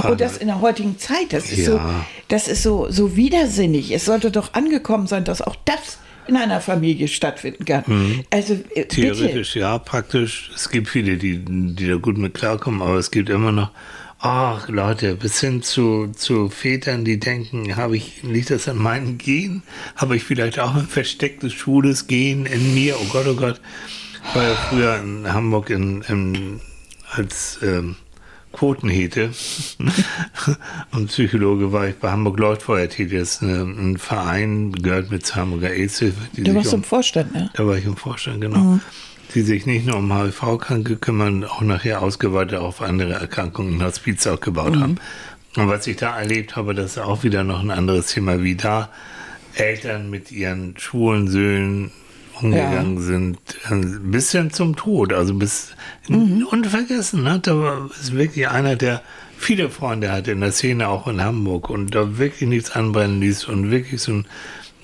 Und das in der heutigen Zeit, das ist Ja. so, das ist so, so widersinnig. Es sollte doch angekommen sein, dass auch das in einer Familie stattfinden kann. Also äh, bitte. Mhm. Theoretisch ja, praktisch. Es gibt viele, die, die da gut mit klarkommen, aber es gibt immer noch, ach Leute, bis hin zu, zu Vätern, die denken, habe ich, liegt das an meinen Gen? Habe ich vielleicht auch ein verstecktes schwules Gen in mir? Oh Gott, oh Gott. Ich war ja früher in Hamburg in, in, als ähm, Quotenhete und Psychologe war ich bei Hamburg Leuchtfeuer tätig. Das ist eine, ein Verein, gehört mit zur Hamburger AIDS-Hilfe. Du warst um- im Vorstand, ne? da war ich im Vorstand, genau. Die sich nicht nur um HIV-Kranke kümmern, auch nachher ausgeweitet auf andere Erkrankungen in Hospiz auch gebaut Mhm. haben. Und was ich da erlebt habe, das ist auch wieder noch ein anderes Thema, wie da Eltern mit ihren schwulen Söhnen umgegangen sind, äh, bis hin zum Tod, also bis Mhm. unvergessen. Ne? Da war- ist wirklich einer, der viele Freunde hatte in der Szene, auch in Hamburg, und da wirklich nichts anbrennen ließ und wirklich so ein,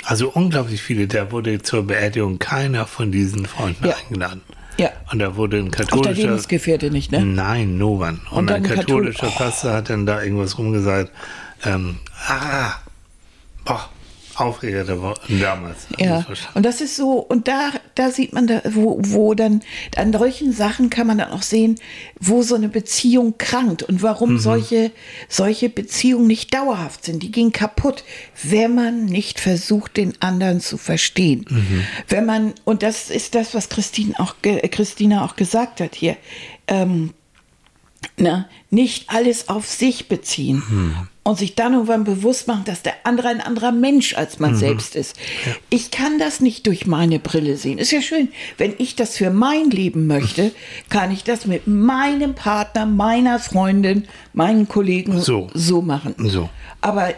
also unglaublich viele, der wurde zur Beerdigung keiner von diesen Freunden Ja. eingeladen. Ja. Und da wurde ein Auch der katholischer. Lebensgefährte nicht, ne? Nein, Novan. Und, Und ein dann Kathol- katholischer Pastor hat dann da irgendwas rumgesagt. Ähm, ah, boah, Aufreger damals. Ja, war sch- und das ist so, und da, da sieht man, da, wo, wo dann, an solchen Sachen kann man dann auch sehen, wo so eine Beziehung krankt und warum Mhm. solche, solche Beziehungen nicht dauerhaft sind. Die gehen kaputt, wenn man nicht versucht, den anderen zu verstehen. Mhm. Wenn man, und das ist das, was Christine auch, Christina auch gesagt hat hier, ähm, na, nicht alles auf sich beziehen und sich dann irgendwann bewusst machen, dass der andere ein anderer Mensch als man selbst ist. Ich kann das nicht durch meine Brille sehen. Ist ja schön, wenn ich das für mein Leben möchte, kann ich das mit meinem Partner, meiner Freundin, meinen Kollegen So. so machen. So. Aber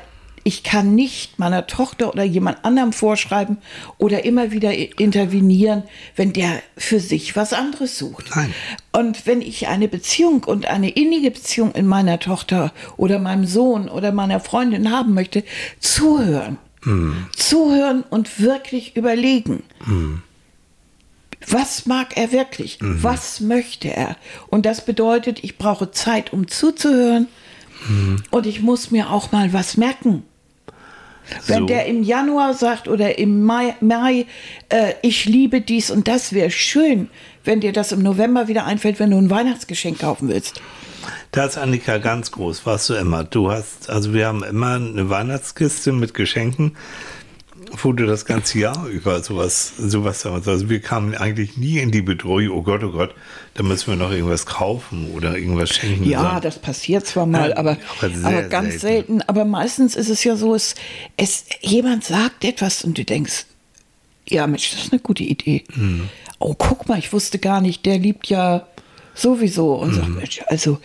ich kann nicht meiner Tochter oder jemand anderem vorschreiben oder immer wieder intervenieren, wenn der für sich was anderes sucht. Nein. Und wenn ich eine Beziehung und eine innige Beziehung in meiner Tochter oder meinem Sohn oder meiner Freundin haben möchte, zuhören. Zuhören und wirklich überlegen. Was mag er wirklich? Was möchte er? Und das bedeutet, ich brauche Zeit, um zuzuhören. Und ich muss mir auch mal was merken. Wenn So. der im Januar sagt oder im Mai, Mai äh, ich liebe dies und das, wäre schön, wenn dir das im November wieder einfällt, wenn du ein Weihnachtsgeschenk kaufen willst. Da ist Annika ganz groß, warst du immer. Du hast, also wir haben immer eine Weihnachtskiste mit Geschenken, du das ganze Jahr über sowas, sowas damals. Also wir kamen eigentlich nie in die Bedrohung, oh Gott, oh Gott, da müssen wir noch irgendwas kaufen oder irgendwas schenken. Ja, sondern- das passiert zwar mal, Ja, aber, aber sehr aber ganz selten. selten. Aber meistens ist es ja so, es, es, jemand sagt etwas und du denkst, ja Mensch, das ist eine gute Idee. Mhm. Oh, guck mal, ich wusste gar nicht, der liebt ja sowieso. Und Mhm. sagt, Mensch, also,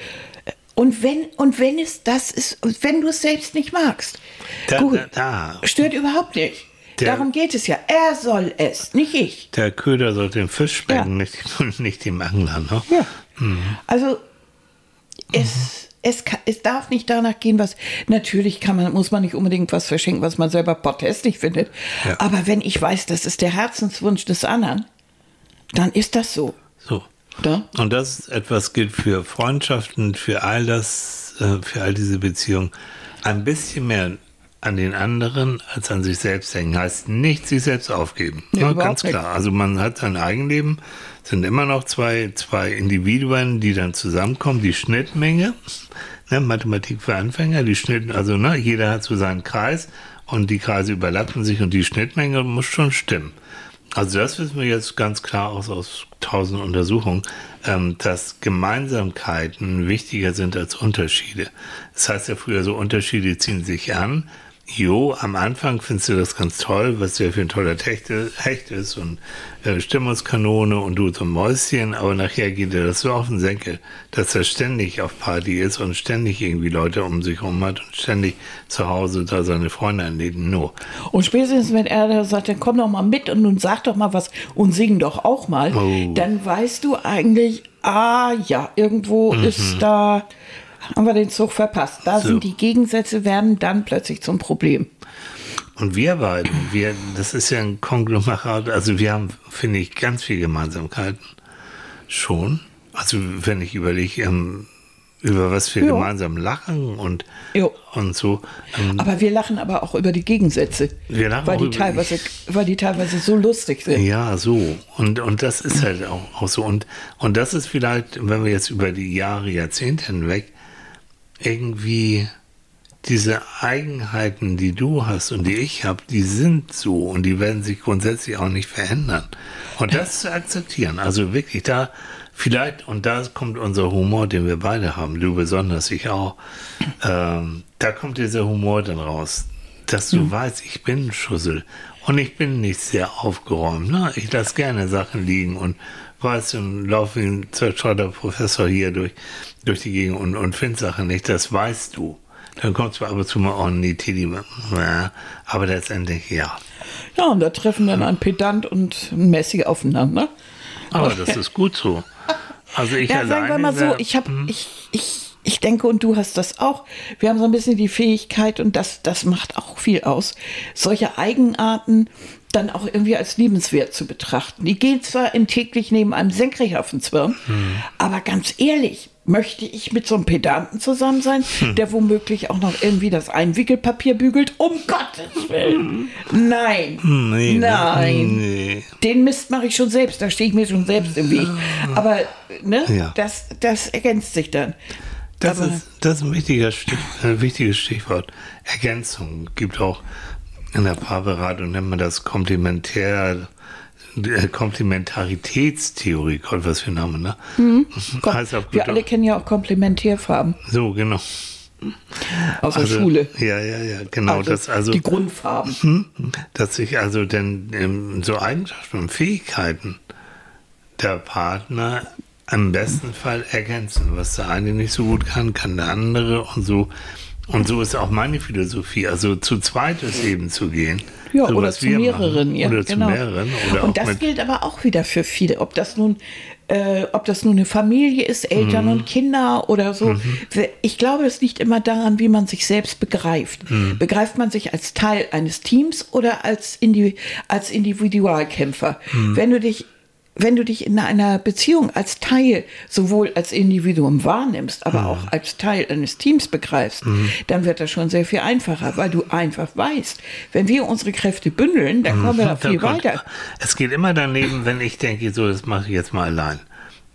und wenn, und wenn es das ist, und wenn du es selbst nicht magst, Da- gut, da- da. stört überhaupt nicht. Der- Darum geht es ja. Er soll es, nicht ich. Der Köder sollte den Fisch schmecken, nicht, nicht dem Angler. Ne? Ja. Also es, es, kann, es darf nicht danach gehen, was natürlich kann man, muss man nicht unbedingt was verschenken, was man selber protestig findet. Ja. Aber wenn ich weiß, das ist der Herzenswunsch des anderen, dann ist das so. So. Ne? Und das etwas gilt für Freundschaften, für all das, äh, für all diese Beziehungen. Ein bisschen mehr an den anderen als an sich selbst denken. Heißt nicht sich selbst aufgeben. Nee, Ja, ganz nicht. klar. Also man hat sein Eigenleben, sind immer noch zwei, zwei Individuen, die dann zusammenkommen. Die Schnittmenge, ne, Mathematik für Anfänger, die Schnitt, also ne, jeder hat so seinen Kreis und die Kreise überlappen sich und die Schnittmenge muss schon stimmen. Also das wissen wir jetzt ganz klar aus, aus tausend Untersuchungen, ähm, dass Gemeinsamkeiten wichtiger sind als Unterschiede. Das heißt ja früher so, Unterschiede ziehen sich an. Jo, am Anfang findest du das ganz toll, was der für ein toller Hecht ist und äh, Stimmungskanone und du zum Mäuschen, aber nachher geht dir das so auf den Senkel, dass er ständig auf Party ist und ständig irgendwie Leute um sich herum hat und ständig zu Hause da seine Freunde anlädt. No. Und spätestens, wenn er da sagt, dann komm doch mal mit und nun sag doch mal was und sing doch auch mal, Oh. dann weißt du eigentlich, ah ja, irgendwo ist da, haben wir den Zug verpasst. Da So. sind die Gegensätze, werden dann plötzlich zum Problem. Und wir beiden, wir, das ist ja ein Konglomerat, also wir haben, finde ich, ganz viel Gemeinsamkeiten. Schon. Also wenn ich überlege, ähm, über was wir Ja. gemeinsam lachen und, Jo. und so. Ähm, Aber wir lachen aber auch über die Gegensätze. Wir lachen weil auch die über- teilweise, weil die teilweise so lustig sind. ja, so. Und, und das ist halt auch, auch so. Und, und das ist vielleicht, wenn wir jetzt über die Jahre, Jahrzehnte hinweg, irgendwie diese Eigenheiten, die du hast und die ich habe, die sind so und die werden sich grundsätzlich auch nicht verändern. Und das zu akzeptieren, also wirklich da vielleicht, und da kommt unser Humor, den wir beide haben, du besonders, ich auch, ähm, da kommt dieser Humor dann raus, dass du weißt, ich bin ein Schussel und ich bin nicht sehr aufgeräumt. Ne? Ich lasse gerne Sachen liegen und weißt du, laufe wie ein zerstreiter Professor hier durch, durch die Gegend und, und finde Sachen nicht, das weißt du. Dann kommt zwar ab und zu mal, oh nee, Teddy, aber letztendlich ja. Ja, und da treffen dann ein Pedant und ein Messi aufeinander. Aber das ist gut so. Also ich Ja, sagen wir mal so, ich habe, ich, ich, ich denke, und du hast das auch. Wir haben so ein bisschen die Fähigkeit, und das, das macht auch viel aus, solche Eigenarten dann auch irgendwie als liebenswert zu betrachten. Die gehen zwar im täglich neben einem senkrecht auf den Zwirn, aber ganz ehrlich, möchte ich mit so einem Pedanten zusammen sein, der womöglich auch noch irgendwie das Einwickelpapier bügelt? Um Gottes Willen. Nein. Nee, ne? Nein. Nee. Den Mist mache ich schon selbst, da stehe ich mir schon selbst im Weg. Aber ne, Ja. das, das ergänzt sich dann. Das Aber- ist, das ist ein, wichtiger Stich, ein wichtiges Stichwort. Ergänzung gibt auch in der Paarberatung, nennt man das Komplementär, äh, Komplementaritätstheorie, Gott, was für ein Name, ne? Gott, Heißt auf wir gut alle kennen ja auch Komplementärfarben So, genau. aus der Also, Schule. Ja, ja, ja, genau. Also, das also, die Grundfarben. hm, dass sich also denn ähm, so Eigenschaften und Fähigkeiten der Partner im besten Fall ergänzen. Was der eine nicht so gut kann, kann der andere und so. Und so ist auch meine Philosophie. Also zu zweit ist eben zu gehen. Ja, so oder zu mehreren. Ja, oder genau. zu mehreren. Oder Und das gilt aber auch wieder für viele. Ob das nun, äh, ob das nun eine Familie ist, Eltern Mhm. und Kinder oder so. Ich glaube, es liegt immer daran, wie man sich selbst begreift. Mhm. Begreift man sich als Teil eines Teams oder als, Indi als Individualkämpfer? Mhm. Wenn du dich wenn du dich in einer Beziehung als Teil sowohl als Individuum wahrnimmst, aber auch als Teil eines Teams begreifst, dann wird das schon sehr viel einfacher, weil du einfach weißt, wenn wir unsere Kräfte bündeln, dann kommen wir da Da viel weiter. Es geht immer daneben, wenn ich denke, so, das mache ich jetzt mal allein.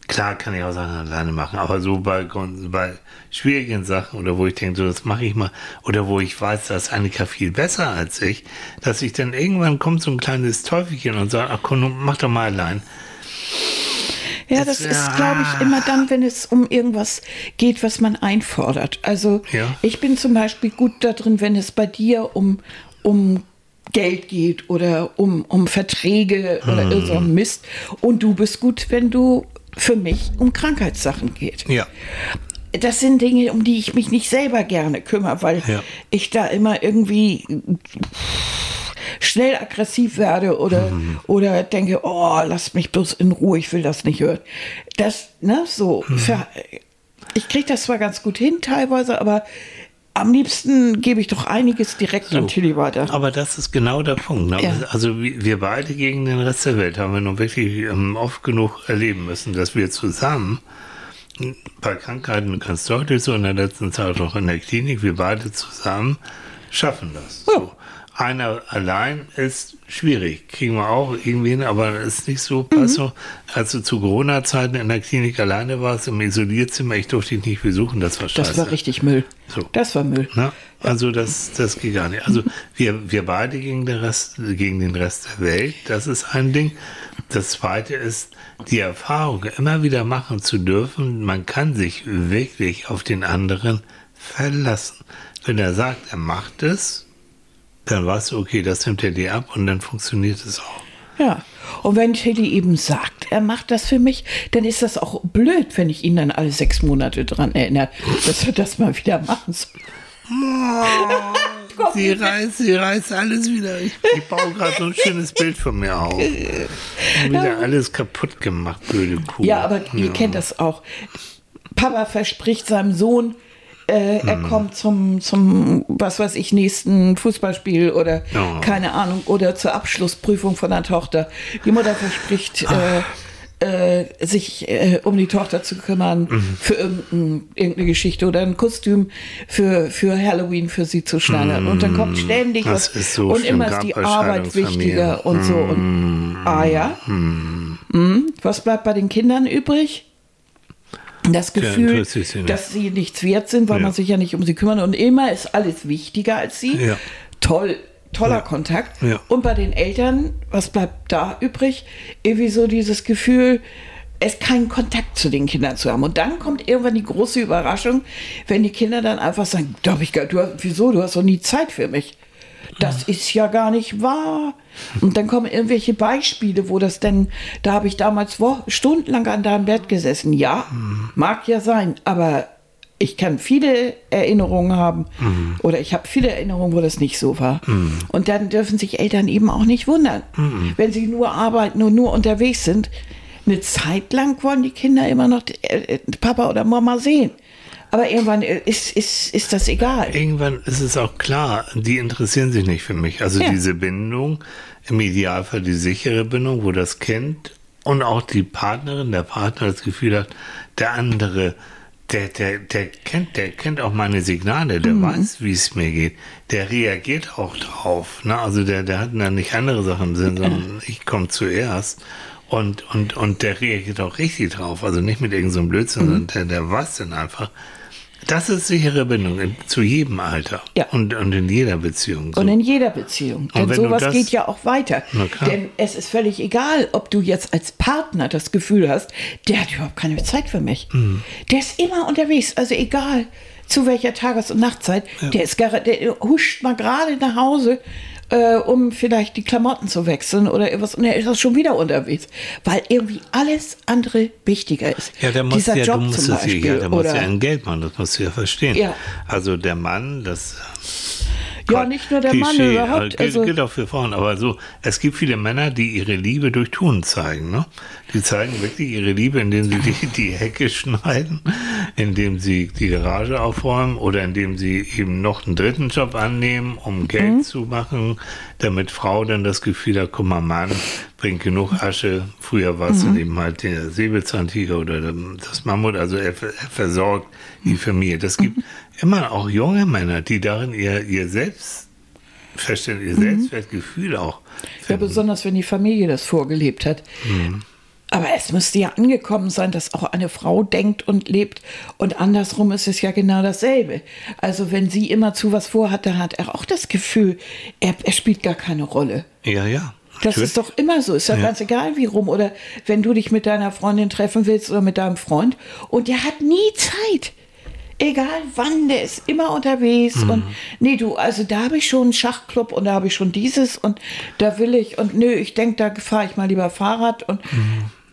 Klar kann ich auch Sachen alleine machen, aber so bei, bei schwierigen Sachen oder wo ich denke, so, das mache ich mal, oder wo ich weiß, dass Annika viel besser als ich, dass ich dann irgendwann kommt so ein kleines Teufelchen und sagt, ach komm, mach doch mal allein. Ja, Das- das ist, glaube ich, immer dann, wenn es um irgendwas geht, was man einfordert. Also Ja. ich bin zum Beispiel gut da drin, wenn es bei dir um, um Geld geht oder um, um Verträge oder Hm. irgend so ein Mist. Und du bist gut, wenn du für mich um Krankheitssachen geht. Ja. Das sind Dinge, um die ich mich nicht selber gerne kümmere, weil Ja. ich da immer irgendwie schnell aggressiv werde oder, Mhm. oder denke, oh, lass mich bloß in Ruhe, ich will das nicht hören. Das, ne, so. Mhm. Für, ich kriege das zwar ganz gut hin teilweise, aber am liebsten gebe ich doch einiges direkt an Tilly weiter. Aber das ist genau der Punkt. Ne? Ja. Also wir beide gegen den Rest der Welt haben wir nun wirklich ähm, oft genug erleben müssen, dass wir zusammen bei Krankheiten ganz deutlich so in der letzten Zeit auch in der Klinik, wir beide zusammen schaffen das. So. Einer allein ist schwierig, kriegen wir auch irgendwie hin, aber ist nicht so. Mhm. Also, als du zu Corona-Zeiten in der Klinik alleine warst, im Isolierzimmer, ich durfte dich nicht besuchen, das war scheiße. Das war richtig Müll. So. Das war Müll. Ne? Also das, das geht gar nicht. Also wir, wir beide gegen den, Rest, gegen den Rest der Welt, das ist ein Ding. Das zweite ist, die Erfahrung immer wieder machen zu dürfen, man kann sich wirklich auf den anderen verlassen. Wenn er sagt, er macht es, dann weißt du, okay, das nimmt er dir ab und dann funktioniert es auch. Ja. Und wenn Tilly eben sagt, er macht das für mich, dann ist das auch blöd, wenn ich ihn dann alle sechs Monate dran erinnere, dass er das mal wieder machen soll. Sie reißt, sie reißt alles wieder. Ich, ich baue gerade so ein schönes Bild von mir auf. Wieder alles kaputt gemacht, blöde Kuh. Ja, aber ihr kennt das auch. Papa verspricht seinem Sohn, äh, er Hm. kommt zum, zum, was weiß ich, nächsten Fußballspiel oder Ja. keine Ahnung, oder zur Abschlussprüfung von der Tochter. Die Mutter verspricht, äh, äh, sich äh, um die Tochter zu kümmern Mhm. für irgendein, irgendeine Geschichte oder ein Kostüm für, für Halloween für sie zu schneidern. Und dann kommt ständig Mhm. Das was. so und immer ist die bei Arbeit wichtiger und so. Und, ah ja. Mhm. Was bleibt bei den Kindern übrig? Das Gefühl, nicht. dass sie nichts wert sind, weil Ja. man sich ja nicht um sie kümmert. Und immer ist alles wichtiger als sie. Ja. Toll, toller Kontakt. Ja. Und bei den Eltern, was bleibt da übrig? Irgendwie so dieses Gefühl, es keinen Kontakt zu den Kindern zu haben. Und dann kommt irgendwann die große Überraschung, wenn die Kinder dann einfach sagen, hab ich gar, du hast, wieso, du hast doch nie Zeit für mich. Das ist ja gar nicht wahr. Und dann kommen irgendwelche Beispiele, wo das denn, da habe ich damals wo, stundenlang an deinem Bett gesessen. Ja, mag ja sein, aber ich kann viele Erinnerungen haben oder ich habe viele Erinnerungen, wo das nicht so war. Und dann dürfen sich Eltern eben auch nicht wundern, wenn sie nur arbeiten und nur unterwegs sind. Eine Zeit lang wollen die Kinder immer noch äh, Papa oder Mama sehen. Aber irgendwann ist, ist, ist das egal. Irgendwann ist es auch klar, die interessieren sich nicht für mich. Also Ja. diese Bindung, im Idealfall die sichere Bindung, wo das Kind und auch die Partnerin, der Partner das Gefühl hat, der andere, der, der, der kennt, der kennt auch meine Signale, der weiß, wie es mir geht. Der reagiert auch drauf. Ne? Also der, der hat dann nicht andere Sachen im Sinn, sondern ich komme zuerst. Und, und, und der reagiert auch richtig drauf. Also nicht mit irgendeinem so Blödsinn, sondern der, der weiß dann einfach. Das ist sichere Bindung in, zu jedem Alter Ja. und, und in jeder Beziehung. So. Und in jeder Beziehung. Denn sowas das- geht ja auch weiter. Denn es ist völlig egal, ob du jetzt als Partner das Gefühl hast, der hat überhaupt keine Zeit für mich. Mhm. Der ist immer unterwegs, also egal zu welcher Tages- und Nachtzeit. Der ist der huscht mal gerade nach Hause, äh, um vielleicht die Klamotten zu wechseln oder irgendwas. Und er ist auch schon wieder unterwegs, weil irgendwie alles andere wichtiger ist. ja, der muss Dieser ja, Job du musst zum Beispiel. ja, der muss ja ein Geld machen, das musst du ja verstehen. Ja. Also der Mann, das Ja, nicht nur der Mann Klischee, überhaupt, äh, Gilt, also- gilt auch für Frauen, aber so, es gibt viele Männer, die ihre Liebe durch Tun zeigen. Ne? Die zeigen wirklich ihre Liebe, indem sie die, die Hecke schneiden, indem sie die Garage aufräumen oder indem sie eben noch einen dritten Job annehmen, um Geld Mhm. zu machen, damit Frau dann das Gefühl hat, guck mal, Mann bringt genug Asche. Früher war es Mhm. dann eben halt der Säbelzahntiger oder das Mammut, also er, er versorgt die Familie. Das gibt immer auch junge Männer, die darin ihr, ihr Selbstverständnis, ihr Selbstwertgefühl auch Ja, finden. besonders wenn die Familie das vorgelebt hat. Aber es müsste ja angekommen sein, dass auch eine Frau denkt und lebt. Und andersrum ist es ja genau dasselbe. Also wenn sie immer zu was vorhat, dann hat er auch das Gefühl, er, er spielt gar keine Rolle. Ja, ja. Das ist doch immer so. Ist ja, Ja. ganz egal, wie rum. Oder wenn du dich mit deiner Freundin treffen willst oder mit deinem Freund und der hat nie Zeit. Egal wann, der ist immer unterwegs. Mhm. Und nee, du, also da habe ich schon einen Schachclub und da habe ich schon dieses und da will ich und nö, ich denke, da fahre ich mal lieber Fahrrad und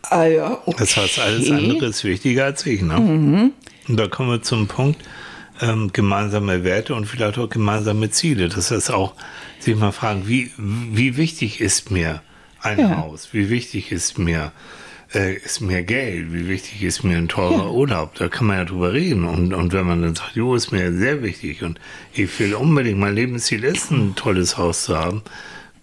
ah ja, okay. Mhm. Das heißt, alles andere ist wichtiger als ich. Ne? Und da kommen wir zum Punkt, ähm, gemeinsame Werte und vielleicht auch gemeinsame Ziele. Das heißt auch, sich mal fragen, wie, wie wichtig ist mir ein Ja. Haus? Wie wichtig ist mir, äh, ist mir Geld? Wie wichtig ist mir ein teurer Urlaub? Da kann man ja drüber reden. Und, und wenn man dann sagt, jo, ist mir sehr wichtig und ich will unbedingt, mein Lebensziel ist, ein tolles Haus zu haben,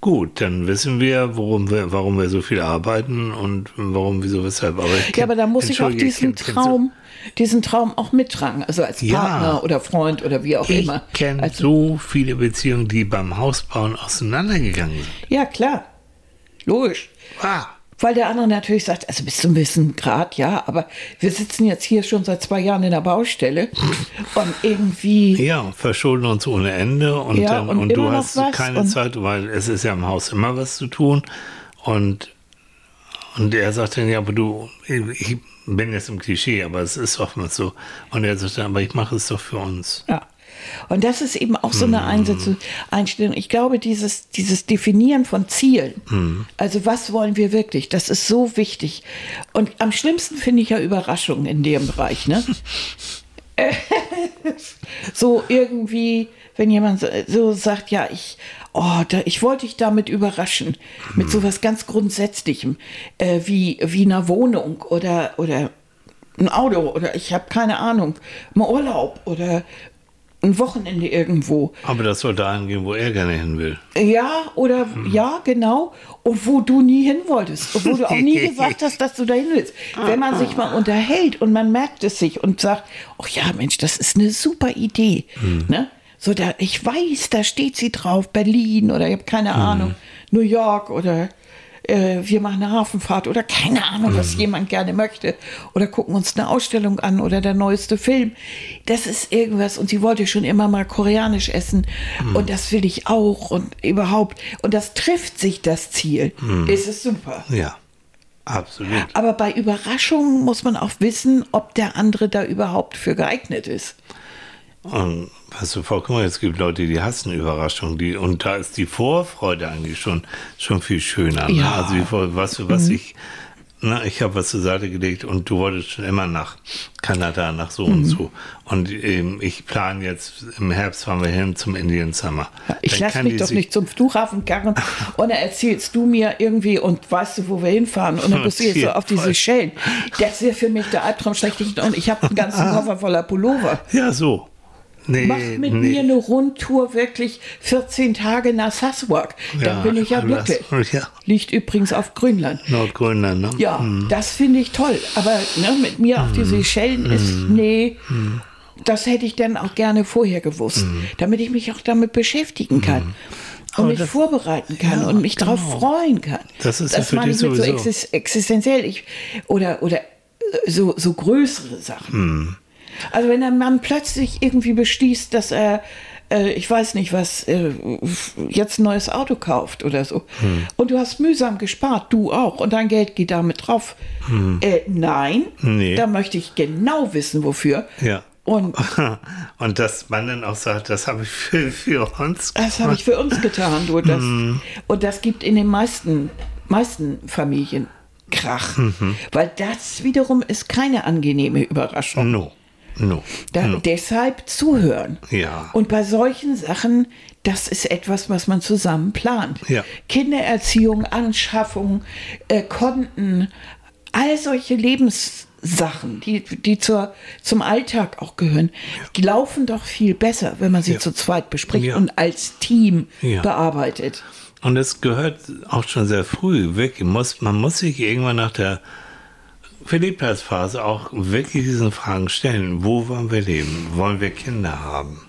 Gut, dann wissen wir, worum wir, warum wir so viel arbeiten und warum, wieso, weshalb. Aber ich Ja, aber da muss ich auch diesen kenn- du- Traum, diesen Traum auch mittragen. Also als Ja. Partner oder Freund oder wie auch Ich immer. kenne Also, so viele Beziehungen, die beim Hausbauen auseinandergegangen sind. ja, klar. Logisch. Ah, Weil der andere natürlich sagt, also bis zum gewissen Grad, ja, aber wir sitzen jetzt hier schon seit zwei Jahren in der Baustelle und irgendwie, ja, verschulden uns ohne Ende und, Ja, dann, und und, du hast keine Zeit, weil es ist ja im Haus immer was zu tun. Und, und er sagt dann, ja, aber du, ich bin jetzt im Klischee, aber es ist oftmals so. Und er sagt dann, aber ich mache es doch für uns. ja. Und das ist eben auch so eine Einsätze, Einstellung. Ich glaube, dieses, dieses Definieren von Zielen, Hm. also was wollen wir wirklich, das ist so wichtig. Und am schlimmsten finde ich ja Überraschungen in dem Bereich, ne? so irgendwie, wenn jemand so, so sagt, ja, ich, oh, da, ich wollte dich damit überraschen, mit sowas ganz Grundsätzlichem, äh, wie, wie einer Wohnung oder, oder ein Auto oder ich habe keine Ahnung, einen Urlaub oder ein Wochenende irgendwo. Aber das soll dahin gehen, wo er gerne hin will. Ja, oder ja, genau. Und wo du nie hin wolltest. Und wo du auch nie gesagt hast, dass du dahin willst. Wenn man sich mal unterhält und man merkt es sich und sagt, oh ja, Mensch, das ist eine super Idee. Ne? So, da, ich weiß, da steht sie drauf, Berlin oder ich habe keine Ahnung, New York oder äh, wir machen eine Hafenfahrt oder keine Ahnung, was jemand gerne möchte. Oder gucken uns eine Ausstellung an oder der neueste Film. Das ist irgendwas und sie wollte schon immer mal koreanisch essen und das will ich auch und überhaupt. Und das trifft sich das Ziel. Ist es super. Ja, absolut. Aber bei Überraschungen muss man auch wissen, ob der andere da überhaupt für geeignet ist. Und hast du vollkommen, es gibt Leute, die hassen Überraschungen, die, und da ist die Vorfreude eigentlich schon, schon viel schöner. Ne? Ja. Also, wie, du, was ich, na, ich habe was zur Seite gelegt und du wolltest schon immer nach Kanada, nach so und so. Und ähm, ich plane jetzt, im Herbst fahren wir hin zum Indian Summer. Ich Dann lasse mich doch nicht zum Flughafen karren und dann erzählst du mir irgendwie und weißt du, wo wir hinfahren und dann bist du jetzt so auf diese. Schellen. Das wäre für mich der Albtraum schlechthin und ich habe einen ganzen Koffer voller Pullover. Ja, so. Nee, Mach mit nee. mir eine Rundtour wirklich 14 Tage nach Sassuag. Dann Ja, bin ich ja glücklich. ja. Liegt übrigens auf Grönland. Nordgrönland, ne? Ja, das finde ich toll. Aber ne, mit mir auf die Seychellen ist, nee, das hätte ich dann auch gerne vorher gewusst, damit ich mich auch damit beschäftigen kann. Und mich das- vorbereiten kann Ja, und mich darauf genau. freuen kann. Das ist ja für meine dich so sowieso. exis existenziell. Ich, oder oder äh, so, so größere Sachen. Hm. Also wenn ein Mann plötzlich irgendwie beschließt, dass er, äh, ich weiß nicht was, äh, jetzt ein neues Auto kauft oder so. Hm. Und du hast mühsam gespart, du auch, und dein Geld geht damit drauf. Äh, nein, Hm. Nee. da möchte ich genau wissen, wofür. Ja. Und Und dass man dann auch sagt, das habe ich für, für uns das habe ich für uns getan. Du, das, Hm. Und das gibt in den meisten, meisten Familien Krach. Mhm. Weil das wiederum ist keine angenehme Überraschung. No. No. Da, no. Deshalb zuhören. Ja. Und bei solchen Sachen, das ist etwas, was man zusammen plant. Ja. Kindererziehung, Anschaffung, äh, Konten, all solche Lebenssachen, die, die zur, zum Alltag auch gehören, die laufen doch viel besser, wenn man sie Ja. zu zweit bespricht Ja. und als Team Ja. bearbeitet. Und es gehört auch schon sehr früh. Muss, man muss sich irgendwann nach der Verliebtheitsphase auch wirklich diesen Fragen stellen. Wo wollen wir leben? Wollen wir Kinder haben?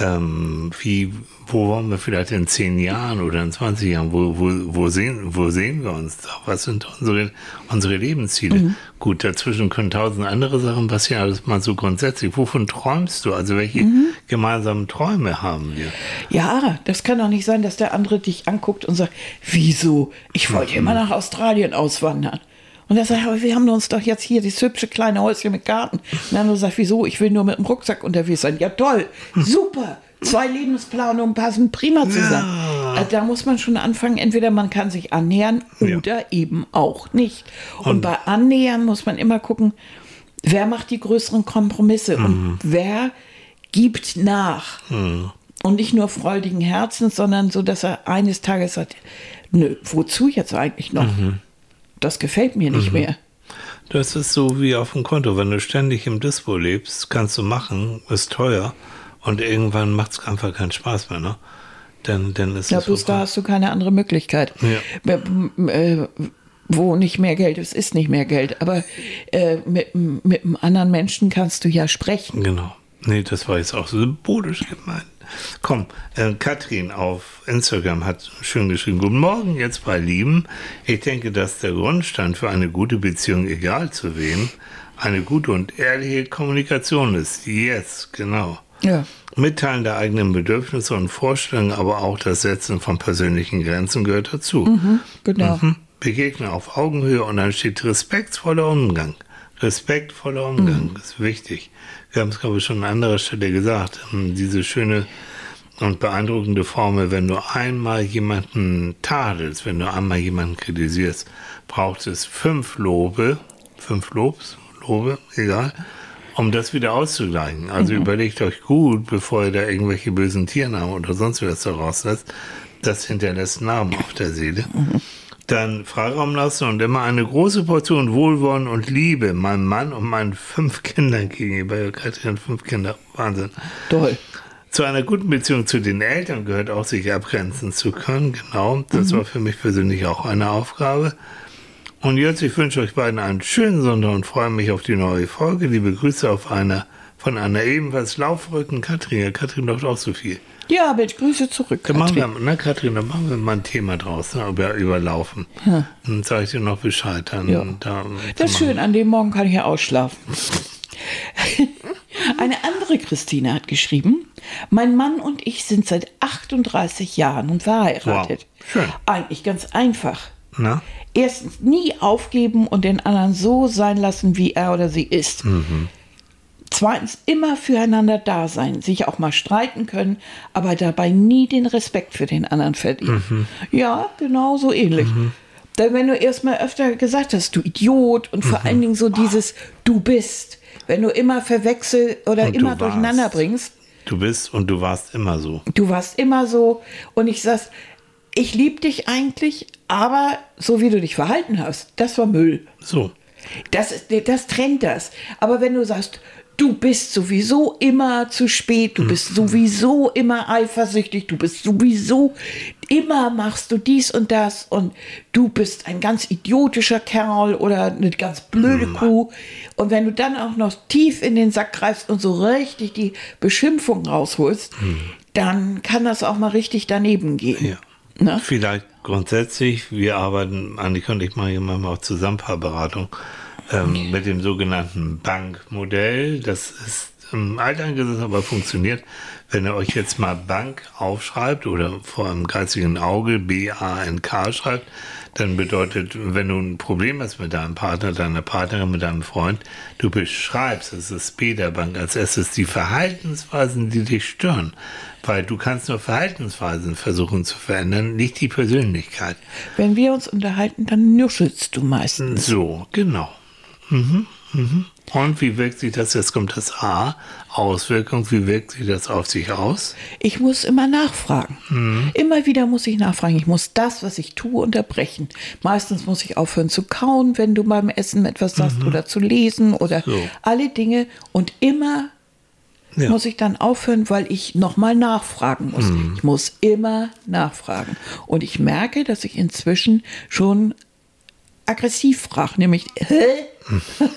Ähm, wie, wo wollen wir vielleicht in zehn Jahren oder in 20 Jahren, wo, wo, wo, sehen, wo sehen wir uns da? Was sind unsere, unsere Lebensziele? Gut, dazwischen können tausend andere Sachen passieren, aber das ist mal so grundsätzlich. Wovon träumst du? Also welche gemeinsamen Träume haben wir? Ja, das kann doch nicht sein, dass der andere dich anguckt und sagt, wieso? Ich wollte immer nach Australien auswandern. Und er sagt, aber wir haben uns doch jetzt hier dieses hübsche kleine Häuschen mit Garten. Und der andere sagt, wieso? Ich will nur mit dem Rucksack unterwegs sein. Ja, toll, super. Zwei Lebensplanungen passen prima zusammen. Also da muss man schon anfangen, entweder man kann sich annähern Ja. oder eben auch nicht. Und, bei Annähern muss man immer gucken, wer macht die größeren Kompromisse und wer gibt nach. Und nicht nur freudigen Herzens, sondern so, dass er eines Tages sagt, nö, wozu jetzt eigentlich noch? Das gefällt mir nicht mehr. Das ist so wie auf dem Konto. Wenn du ständig im Dispo lebst, kannst du machen, ist teuer und irgendwann macht es einfach keinen Spaß mehr, ne? Dann, dann ist Ja, es bloß da hast du keine andere Möglichkeit. Ja. M- Äh, wo nicht mehr Geld ist, ist nicht mehr Geld. Aber äh, mit, mit einem anderen Menschen kannst du ja sprechen. Genau. Nee, das war jetzt auch symbolisch gemeint. Komm, äh, Katrin auf Instagram hat schön geschrieben, Guten Morgen, jetzt bei Lieben. Ich denke, dass der Grundstein für eine gute Beziehung, egal zu wem, eine gute und ehrliche Kommunikation ist. Yes, genau. Ja. Mitteilen der eigenen Bedürfnisse und Vorstellungen, aber auch das Setzen von persönlichen Grenzen gehört dazu. Genau. Mhm. Begegnen auf Augenhöhe und dann steht respektvoller Umgang. Respektvoller Umgang ist wichtig. Wir haben es, glaube ich, schon an anderer Stelle gesagt. Ähm, Diese schöne und beeindruckende Formel, wenn du einmal jemanden tadelst, wenn du einmal jemanden kritisierst, braucht es fünf Lobe, fünf Lobs, Lobe, egal, um das wieder auszugleichen. Also überlegt euch gut, bevor ihr da irgendwelche bösen Tiernamen oder sonst was da rauslässt. Das hinterlässt Narben auf der Seele. Dann Freiraum lassen und immer eine große Portion Wohlwollen und Liebe meinem Mann und meinen fünf Kindern gegenüber. Katrin, fünf Kinder. Wahnsinn. Toll. Zu einer guten Beziehung zu den Eltern gehört auch, sich abgrenzen zu können. Genau, das war für mich persönlich auch eine Aufgabe. Und jetzt, ich wünsche euch beiden einen schönen Sonntag und freue mich auf die neue Folge. Liebe Grüße auf einer, von einer ebenfalls laufverrückten Katrin. Ja, Katrin läuft auch so viel. Ja, Mensch, Grüße zurück. Da machen wir, na Katrin, da machen wir mal ein Thema draus, ne, über, über Laufen. Dann sage ich dir noch Bescheid. Dann, Ja. da, Das ist schön, an dem Morgen kann ich ja ausschlafen. Eine andere Christine hat geschrieben, mein Mann und ich sind seit 38 Jahren und verheiratet. Wow, schön. Eigentlich ganz einfach. Na? Erstens, nie aufgeben und den anderen so sein lassen, wie er oder sie ist. Zweitens, immer füreinander da sein, sich auch mal streiten können, aber dabei nie den Respekt für den anderen verlieren. Ja, genau so ähnlich. Denn wenn du erstmal öfter gesagt hast, du Idiot und vor allen Dingen so dieses Du bist, wenn du immer verwechselst oder Und immer durcheinander warst. bringst, Du bist und du warst immer so. du warst immer so und ich sag's, ich lieb dich eigentlich, aber so wie du dich verhalten hast, das war Müll. So. Das, ist- das trennt das. Aber wenn du sagst, du bist sowieso immer zu spät, du bist sowieso immer eifersüchtig, du bist sowieso immer machst du dies und das und du bist ein ganz idiotischer Kerl oder eine ganz blöde Kuh. Und wenn du dann auch noch tief in den Sack greifst und so richtig die Beschimpfung rausholst, dann kann das auch mal richtig daneben gehen. Ja. Ne? Vielleicht grundsätzlich, wir arbeiten, Annika und ich machen hier manchmal auch Zusammenpaarberatung ähm, mit dem sogenannten Bankmodell. Das ist im Alteingesetz aber funktioniert. Wenn ihr euch jetzt mal Bank aufschreibt oder vor einem geistigen Auge B-A-N-K schreibt, dann bedeutet, wenn du ein Problem hast mit deinem Partner, deiner Partnerin, mit deinem Freund, du beschreibst, das ist B der Bank, als erstes die Verhaltensweisen, die dich stören. Weil du kannst nur Verhaltensweisen versuchen zu verändern, nicht die Persönlichkeit. Wenn wir uns unterhalten, dann nuschelst du meistens. So, genau. Mhm, mhm. Und wie wirkt sich das, jetzt kommt das A, Auswirkung, wie wirkt sich das auf sich aus? Ich muss immer nachfragen. Mhm. Immer wieder muss ich nachfragen. Ich muss das, was ich tue, unterbrechen. Meistens muss ich aufhören zu kauen, wenn du beim Essen etwas sagst oder zu lesen oder Mhm. So. alle Dinge. Und immer Ja. muss ich dann aufhören, weil ich nochmal nachfragen muss. Mhm. Ich muss immer nachfragen. Und ich merke, dass ich inzwischen schon aggressiv frage, nämlich, hä?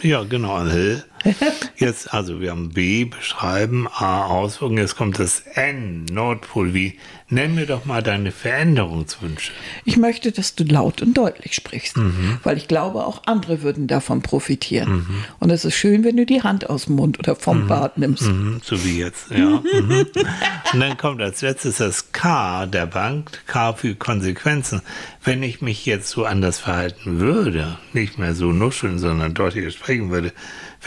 Ja, genau. Hä? Jetzt, also wir haben B, beschreiben, A, Auswirkungen, jetzt kommt das N, Nordpol, wie, nenn mir doch mal deine Veränderungswünsche. Ich möchte, dass du laut und deutlich sprichst, Mhm. weil ich glaube, auch andere würden davon profitieren. Und es ist schön, wenn du die Hand aus dem Mund oder vom Bart nimmst. Mhm, so wie jetzt, ja. mhm. Und dann kommt als letztes das K der Bank, K für Konsequenzen. Wenn ich mich jetzt so anders verhalten würde, nicht mehr so nuscheln, sondern deutlicher sprechen würde,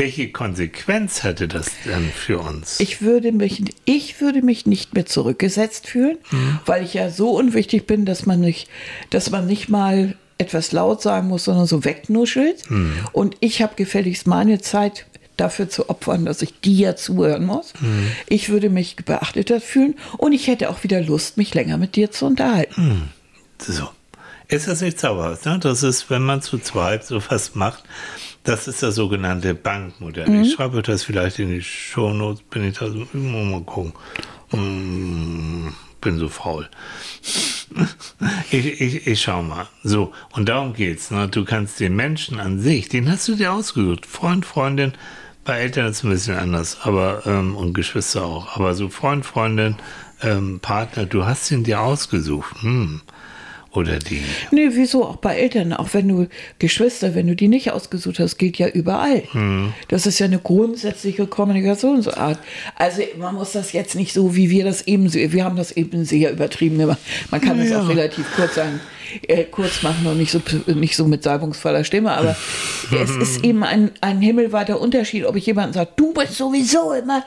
welche Konsequenz hätte das dann für uns? Ich würde mich, ich würde mich nicht mehr zurückgesetzt fühlen, weil ich ja so unwichtig bin, dass man nicht, dass man nicht mal etwas laut sagen muss, sondern so wegnuschelt. Und ich habe gefälligst meine Zeit dafür zu opfern, dass ich dir zuhören muss. Ich würde mich beachteter fühlen und ich hätte auch wieder Lust, mich länger mit dir zu unterhalten. So. Ist das nicht zauberhaft? Ne? Das ist, wenn man zu zweit so was macht, das ist das sogenannte Bankmodell. Ich schreibe das vielleicht in die Shownotes, bin ich da so, mal gucken. Hm, bin so faul. Ich, ich, ich schau mal. So, und darum geht's. Ne? Du kannst den Menschen an sich, den hast du dir ausgesucht. Freund, Freundin, bei Eltern ist es ein bisschen anders, aber ähm, und Geschwister auch. Aber so Freund, Freundin, ähm, Partner, du hast ihn dir ausgesucht. Hm. Oder die. Nee, wieso? Auch bei Eltern, auch wenn du Geschwister, wenn du die nicht ausgesucht hast, gilt ja überall. Das ist ja eine grundsätzliche Kommunikationsart. Also man muss das jetzt nicht so, wie wir das eben, wir haben das eben sehr übertrieben gemacht. Man kann das Ja. auch relativ kurz sagen, äh, kurz machen und nicht so, nicht so mit salbungsvoller Stimme, aber es ist eben ein, ein himmelweiter Unterschied, ob ich jemanden sage, du bist sowieso immer,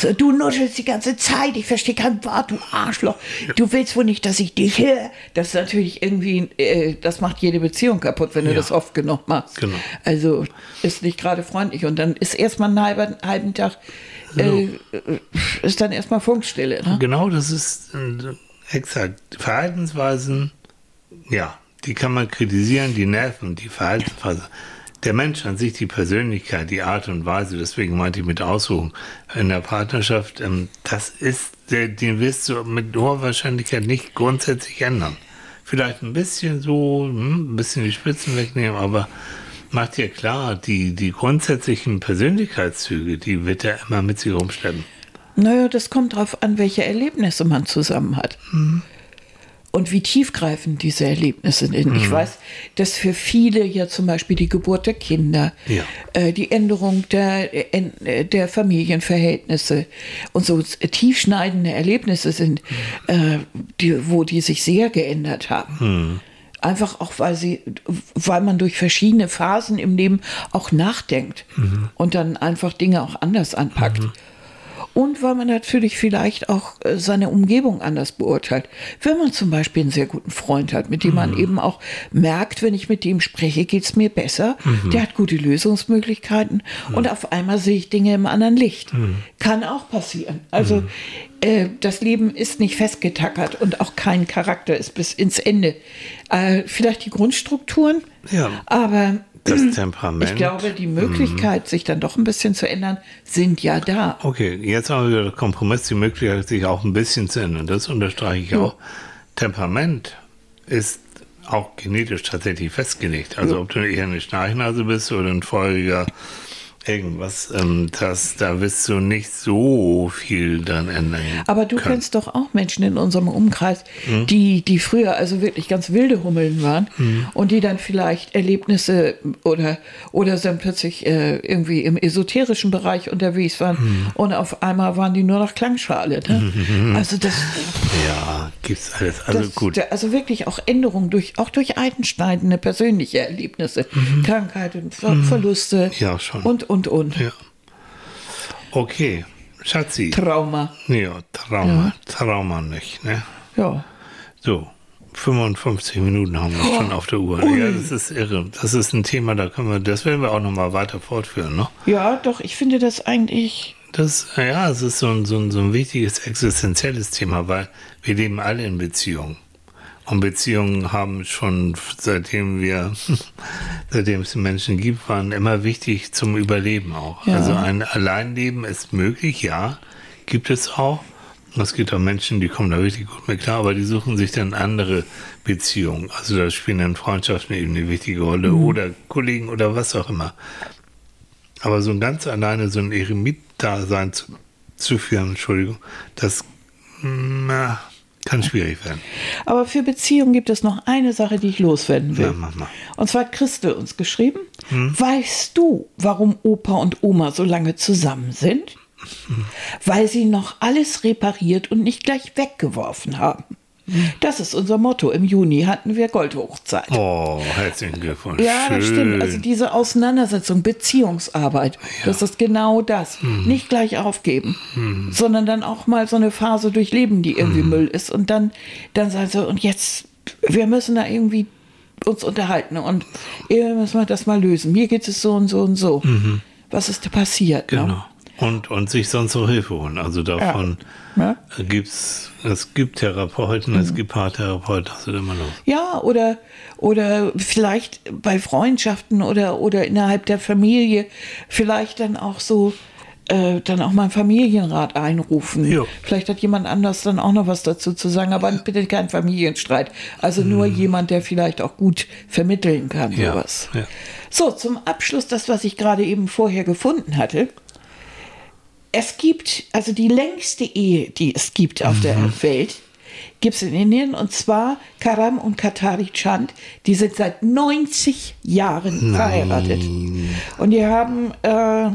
so, du nuschelst die ganze Zeit, ich verstehe kein Wort, du Arschloch, du willst wohl nicht, dass ich dich höre. Das ist natürlich irgendwie, äh, das macht jede Beziehung kaputt, wenn du Ja. das oft genug machst. Genau. Also ist nicht gerade freundlich und dann ist erstmal einen halben, halben Tag, äh, ist dann erstmal Funkstille. Ne? Genau, das ist äh, exakt. Verhaltensweisen, ja, die kann man kritisieren, die Nerven, die Verhaltensweise. Der Mensch an sich, die Persönlichkeit, die Art und Weise, deswegen meinte ich mit Aussuchen in der Partnerschaft, ähm, das ist, der, den wirst du mit hoher Wahrscheinlichkeit nicht grundsätzlich ändern. Vielleicht ein bisschen so, hm, ein bisschen die Spitzen wegnehmen, aber mach dir klar, die, die grundsätzlichen Persönlichkeitszüge, die wird er immer mit sich rumschleppen. Naja, das kommt darauf an, welche Erlebnisse man zusammen hat. Und wie tiefgreifend diese Erlebnisse sind. Ich weiß, dass für viele ja zum Beispiel die Geburt der Kinder, Ja. äh, die Änderung der, äh, der Familienverhältnisse und so tiefschneidende Erlebnisse sind, äh, die, wo die sich sehr geändert haben. Einfach auch, weil sie, weil man durch verschiedene Phasen im Leben auch nachdenkt und dann einfach Dinge auch anders anpackt. Und weil man natürlich vielleicht auch äh, seine Umgebung anders beurteilt. Wenn man zum Beispiel einen sehr guten Freund hat, mit dem man eben auch merkt, wenn ich mit dem spreche, geht es mir besser. Der hat gute Lösungsmöglichkeiten und auf einmal sehe ich Dinge im anderen Licht. Kann auch passieren. Also äh, das Leben ist nicht festgetackert und auch kein Charakter ist bis ins Ende. Äh, vielleicht die Grundstrukturen, Ja. aber Das Temperament. ich glaube, die Möglichkeit, sich dann doch ein bisschen zu ändern, sind ja da. Okay, jetzt haben wir den Kompromiss, die Möglichkeit, sich auch ein bisschen zu ändern. Das unterstreiche ich auch. Temperament ist auch genetisch tatsächlich festgelegt. Also ob du eher eine Schnarchnase bist oder ein feuriger irgendwas, ähm, das, da wirst du nicht so viel dann ändern. Aber du können. kennst doch auch Menschen in unserem Umkreis, Mhm. die, die früher also wirklich ganz wilde Hummeln waren Mhm. und die dann vielleicht Erlebnisse oder, oder dann plötzlich äh, irgendwie im esoterischen Bereich unterwegs waren Mhm. und auf einmal waren die nur noch Klangschale. Ne? Also das, Ja, gibt's alles. Also das gut. also wirklich auch Änderungen durch auch durch einschneidende persönliche Erlebnisse, Krankheiten, Ver Verluste Mhm. Ja, schon. und und und Ja. Okay, Schatzi. Trauma. Ja, Trauma. Trauma nicht, ne? Ja. So, 55 Minuten haben wir schon auf der Uhr. Ja, das ist irre. Das ist ein Thema, da können wir, das werden wir auch nochmal weiter fortführen, ne? Ja, doch, ich finde das eigentlich Das, ja, es ist so ein, so, ein, so ein wichtiges existenzielles Thema, weil wir leben alle in Beziehungen. Und Beziehungen haben schon, seitdem wir, seitdem es Menschen gibt, waren immer wichtig zum Überleben auch. Ja. Also ein Alleinleben ist möglich, ja, gibt es auch. Es gibt auch Menschen, die kommen da richtig gut mit klar, aber die suchen sich dann andere Beziehungen. Also da spielen dann Freundschaften eben eine wichtige Rolle oder Kollegen oder was auch immer. Aber so ein ganz alleine so ein Eremit-Dasein zu, zu führen, Entschuldigung, das na, kann schwierig werden. Aber für Beziehungen gibt es noch eine Sache, die ich loswerden will. Ja, mach mal. Und zwar hat Christel uns geschrieben. Weißt du, warum Opa und Oma so lange zusammen sind? Weil sie noch alles repariert und nicht gleich weggeworfen haben. Das ist unser Motto. Im Juni hatten wir Goldhochzeit. Oh, herzlichen Glückwunsch. Ja, das Schön. stimmt. Also diese Auseinandersetzung, Beziehungsarbeit, das ist genau das. Nicht gleich aufgeben, sondern dann auch mal so eine Phase durchleben, die irgendwie Müll ist. Und dann, dann sagen sie, und jetzt, wir müssen da irgendwie uns unterhalten und irgendwie müssen wir das mal lösen. Mir geht es so und so und so. Was ist da passiert? Ne? Und, und sich sonst auch Hilfe holen. Also davon Ja. gibt's, es gibt Therapeuten, es gibt Paartherapeuten, das ist immer los. Ja, oder, oder vielleicht bei Freundschaften oder, oder innerhalb der Familie vielleicht dann auch so, äh, dann auch mal einen Familienrat einrufen. Ja. Vielleicht hat jemand anders dann auch noch was dazu zu sagen, aber bitte kein Familienstreit. Also nur jemand, der vielleicht auch gut vermitteln kann, Ja, sowas. ja. So, zum Abschluss das, was ich gerade eben vorher gefunden hatte. Es gibt, also die längste Ehe, die es gibt auf der Welt, gibt es in Indien und zwar Karam und Katari Chand. Die sind seit 90 Jahren verheiratet. Und die haben äh,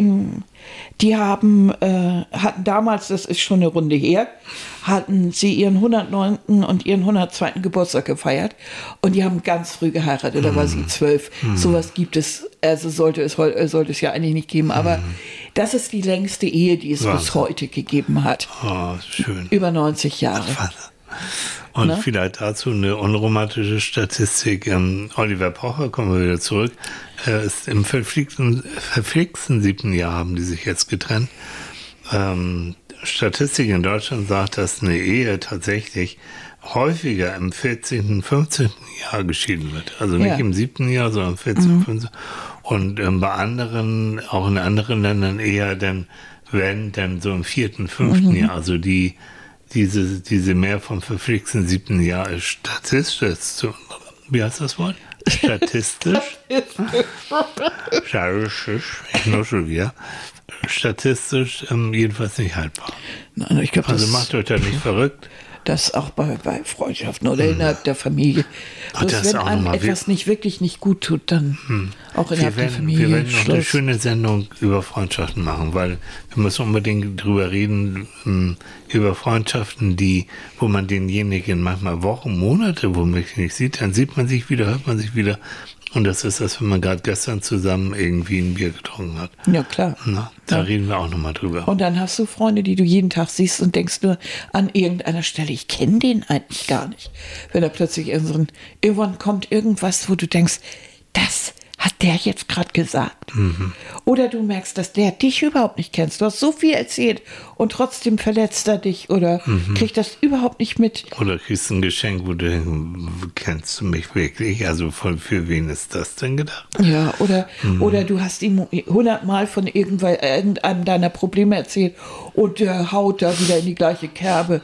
im, die haben, äh, hatten damals, das ist schon eine Runde her, hatten sie ihren 109. und ihren 102. Geburtstag gefeiert und die haben ganz früh geheiratet, da war sie zwölf. Sowas gibt es, also sollte es, sollte es ja eigentlich nicht geben, aber das ist die längste Ehe, die es bis Wahnsinn. heute gegeben hat. Oh, schön. Über 90 Jahre. Und Ne? vielleicht dazu eine unromantische Statistik. Ähm, Oliver Pocher, kommen wir wieder zurück, äh, ist im verflixten, verflixten siebten Jahr haben die sich jetzt getrennt. Ähm, Statistik in Deutschland sagt, dass eine Ehe tatsächlich häufiger im 14., 15. Jahr geschieden wird. Also nicht Ja. im siebten Jahr, sondern im 14., 15. Und ähm, bei anderen, auch in anderen Ländern eher dann, wenn, dann so im vierten, fünften Jahr. Also die, diese, diese mehr vom verflixten siebten Jahr ist statistisch zu, wie heißt das Wort? Statistisch? Statistisch, ich nur schon wieder. Statistisch ähm, jedenfalls nicht haltbar. Nein, ich glaube, Also macht euch da nicht verrückt. Das auch bei, bei Freundschaften oder innerhalb der Familie. Ach, Bloß wenn einem etwas nicht wirklich nicht gut tut, dann auch innerhalb Wir der werden, Familie. wir werden noch eine schöne Sendung über Freundschaften machen, weil wir müssen unbedingt drüber reden, ähm, über Freundschaften, die, wo man denjenigen manchmal Wochen, Monate womöglich nicht sieht, dann sieht man sich wieder, hört man sich wieder. Und das ist das, wenn man gerade gestern zusammen irgendwie ein Bier getrunken hat. Ja, klar. Na, da reden wir auch nochmal drüber. Und dann hast du Freunde, die du jeden Tag siehst und denkst nur an irgendeiner Stelle, ich kenne den eigentlich gar nicht. Wenn er plötzlich irgendwann kommt irgendwas, wo du denkst, das hat der jetzt gerade gesagt. Mhm. Oder du merkst, dass der dich überhaupt nicht kennst. Du hast so viel erzählt und trotzdem verletzt er dich oder Mhm. kriegt das überhaupt nicht mit. Oder kriegst ein Geschenk, wo du denkst, kennst du mich wirklich? Also von, für wen ist das denn gedacht? Ja, oder, Mhm. oder du hast ihm hundertmal von irgendwann, irgendeinem deiner Probleme erzählt und der haut da wieder in die gleiche Kerbe.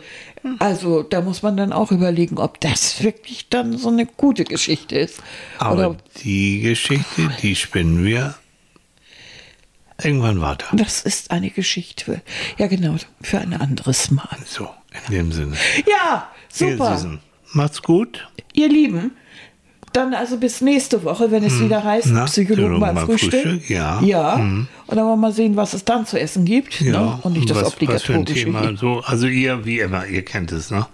Also da muss man dann auch überlegen, ob das wirklich dann so eine gute Geschichte ist. Aber Oder die Geschichte, die spinnen wir irgendwann weiter. das ist eine Geschichte ja genau, für ein anderes Mal. So, in dem Sinne. Ja, super. Macht's gut. Ihr Lieben, dann also bis nächste Woche, wenn es wieder heißt, Hm. Na, Psychologen beim Frühstück. Frühstück, ja. Ja. Und dann wollen wir mal sehen, was es dann zu essen gibt. ne? Und nicht das was, was obligatorische. Thema. hier. So, also ihr, wie immer, ihr kennt es, ne?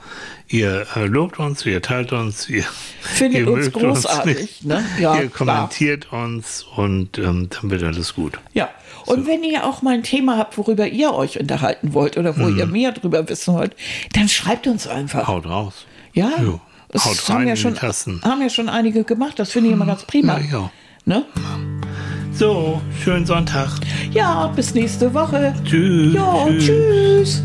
Ihr äh, lobt uns, ihr teilt uns, ihr Findet ihr uns großartig, nicht. ne? Ja, ihr klar. kommentiert uns und ähm, dann wird alles gut. Ja, und wenn ihr auch mal ein Thema habt, worüber ihr euch unterhalten wollt oder wo Mhm. ihr mehr drüber wissen wollt, dann schreibt uns einfach. Haut raus. Ja, Jo. Es Haut haben rein ja schon, haben ja schon einige gemacht. Das finde ich immer ganz prima. Ja, ja. Ne? So, schönen Sonntag. ja, bis nächste Woche. Tschüss. Ja, tschüss.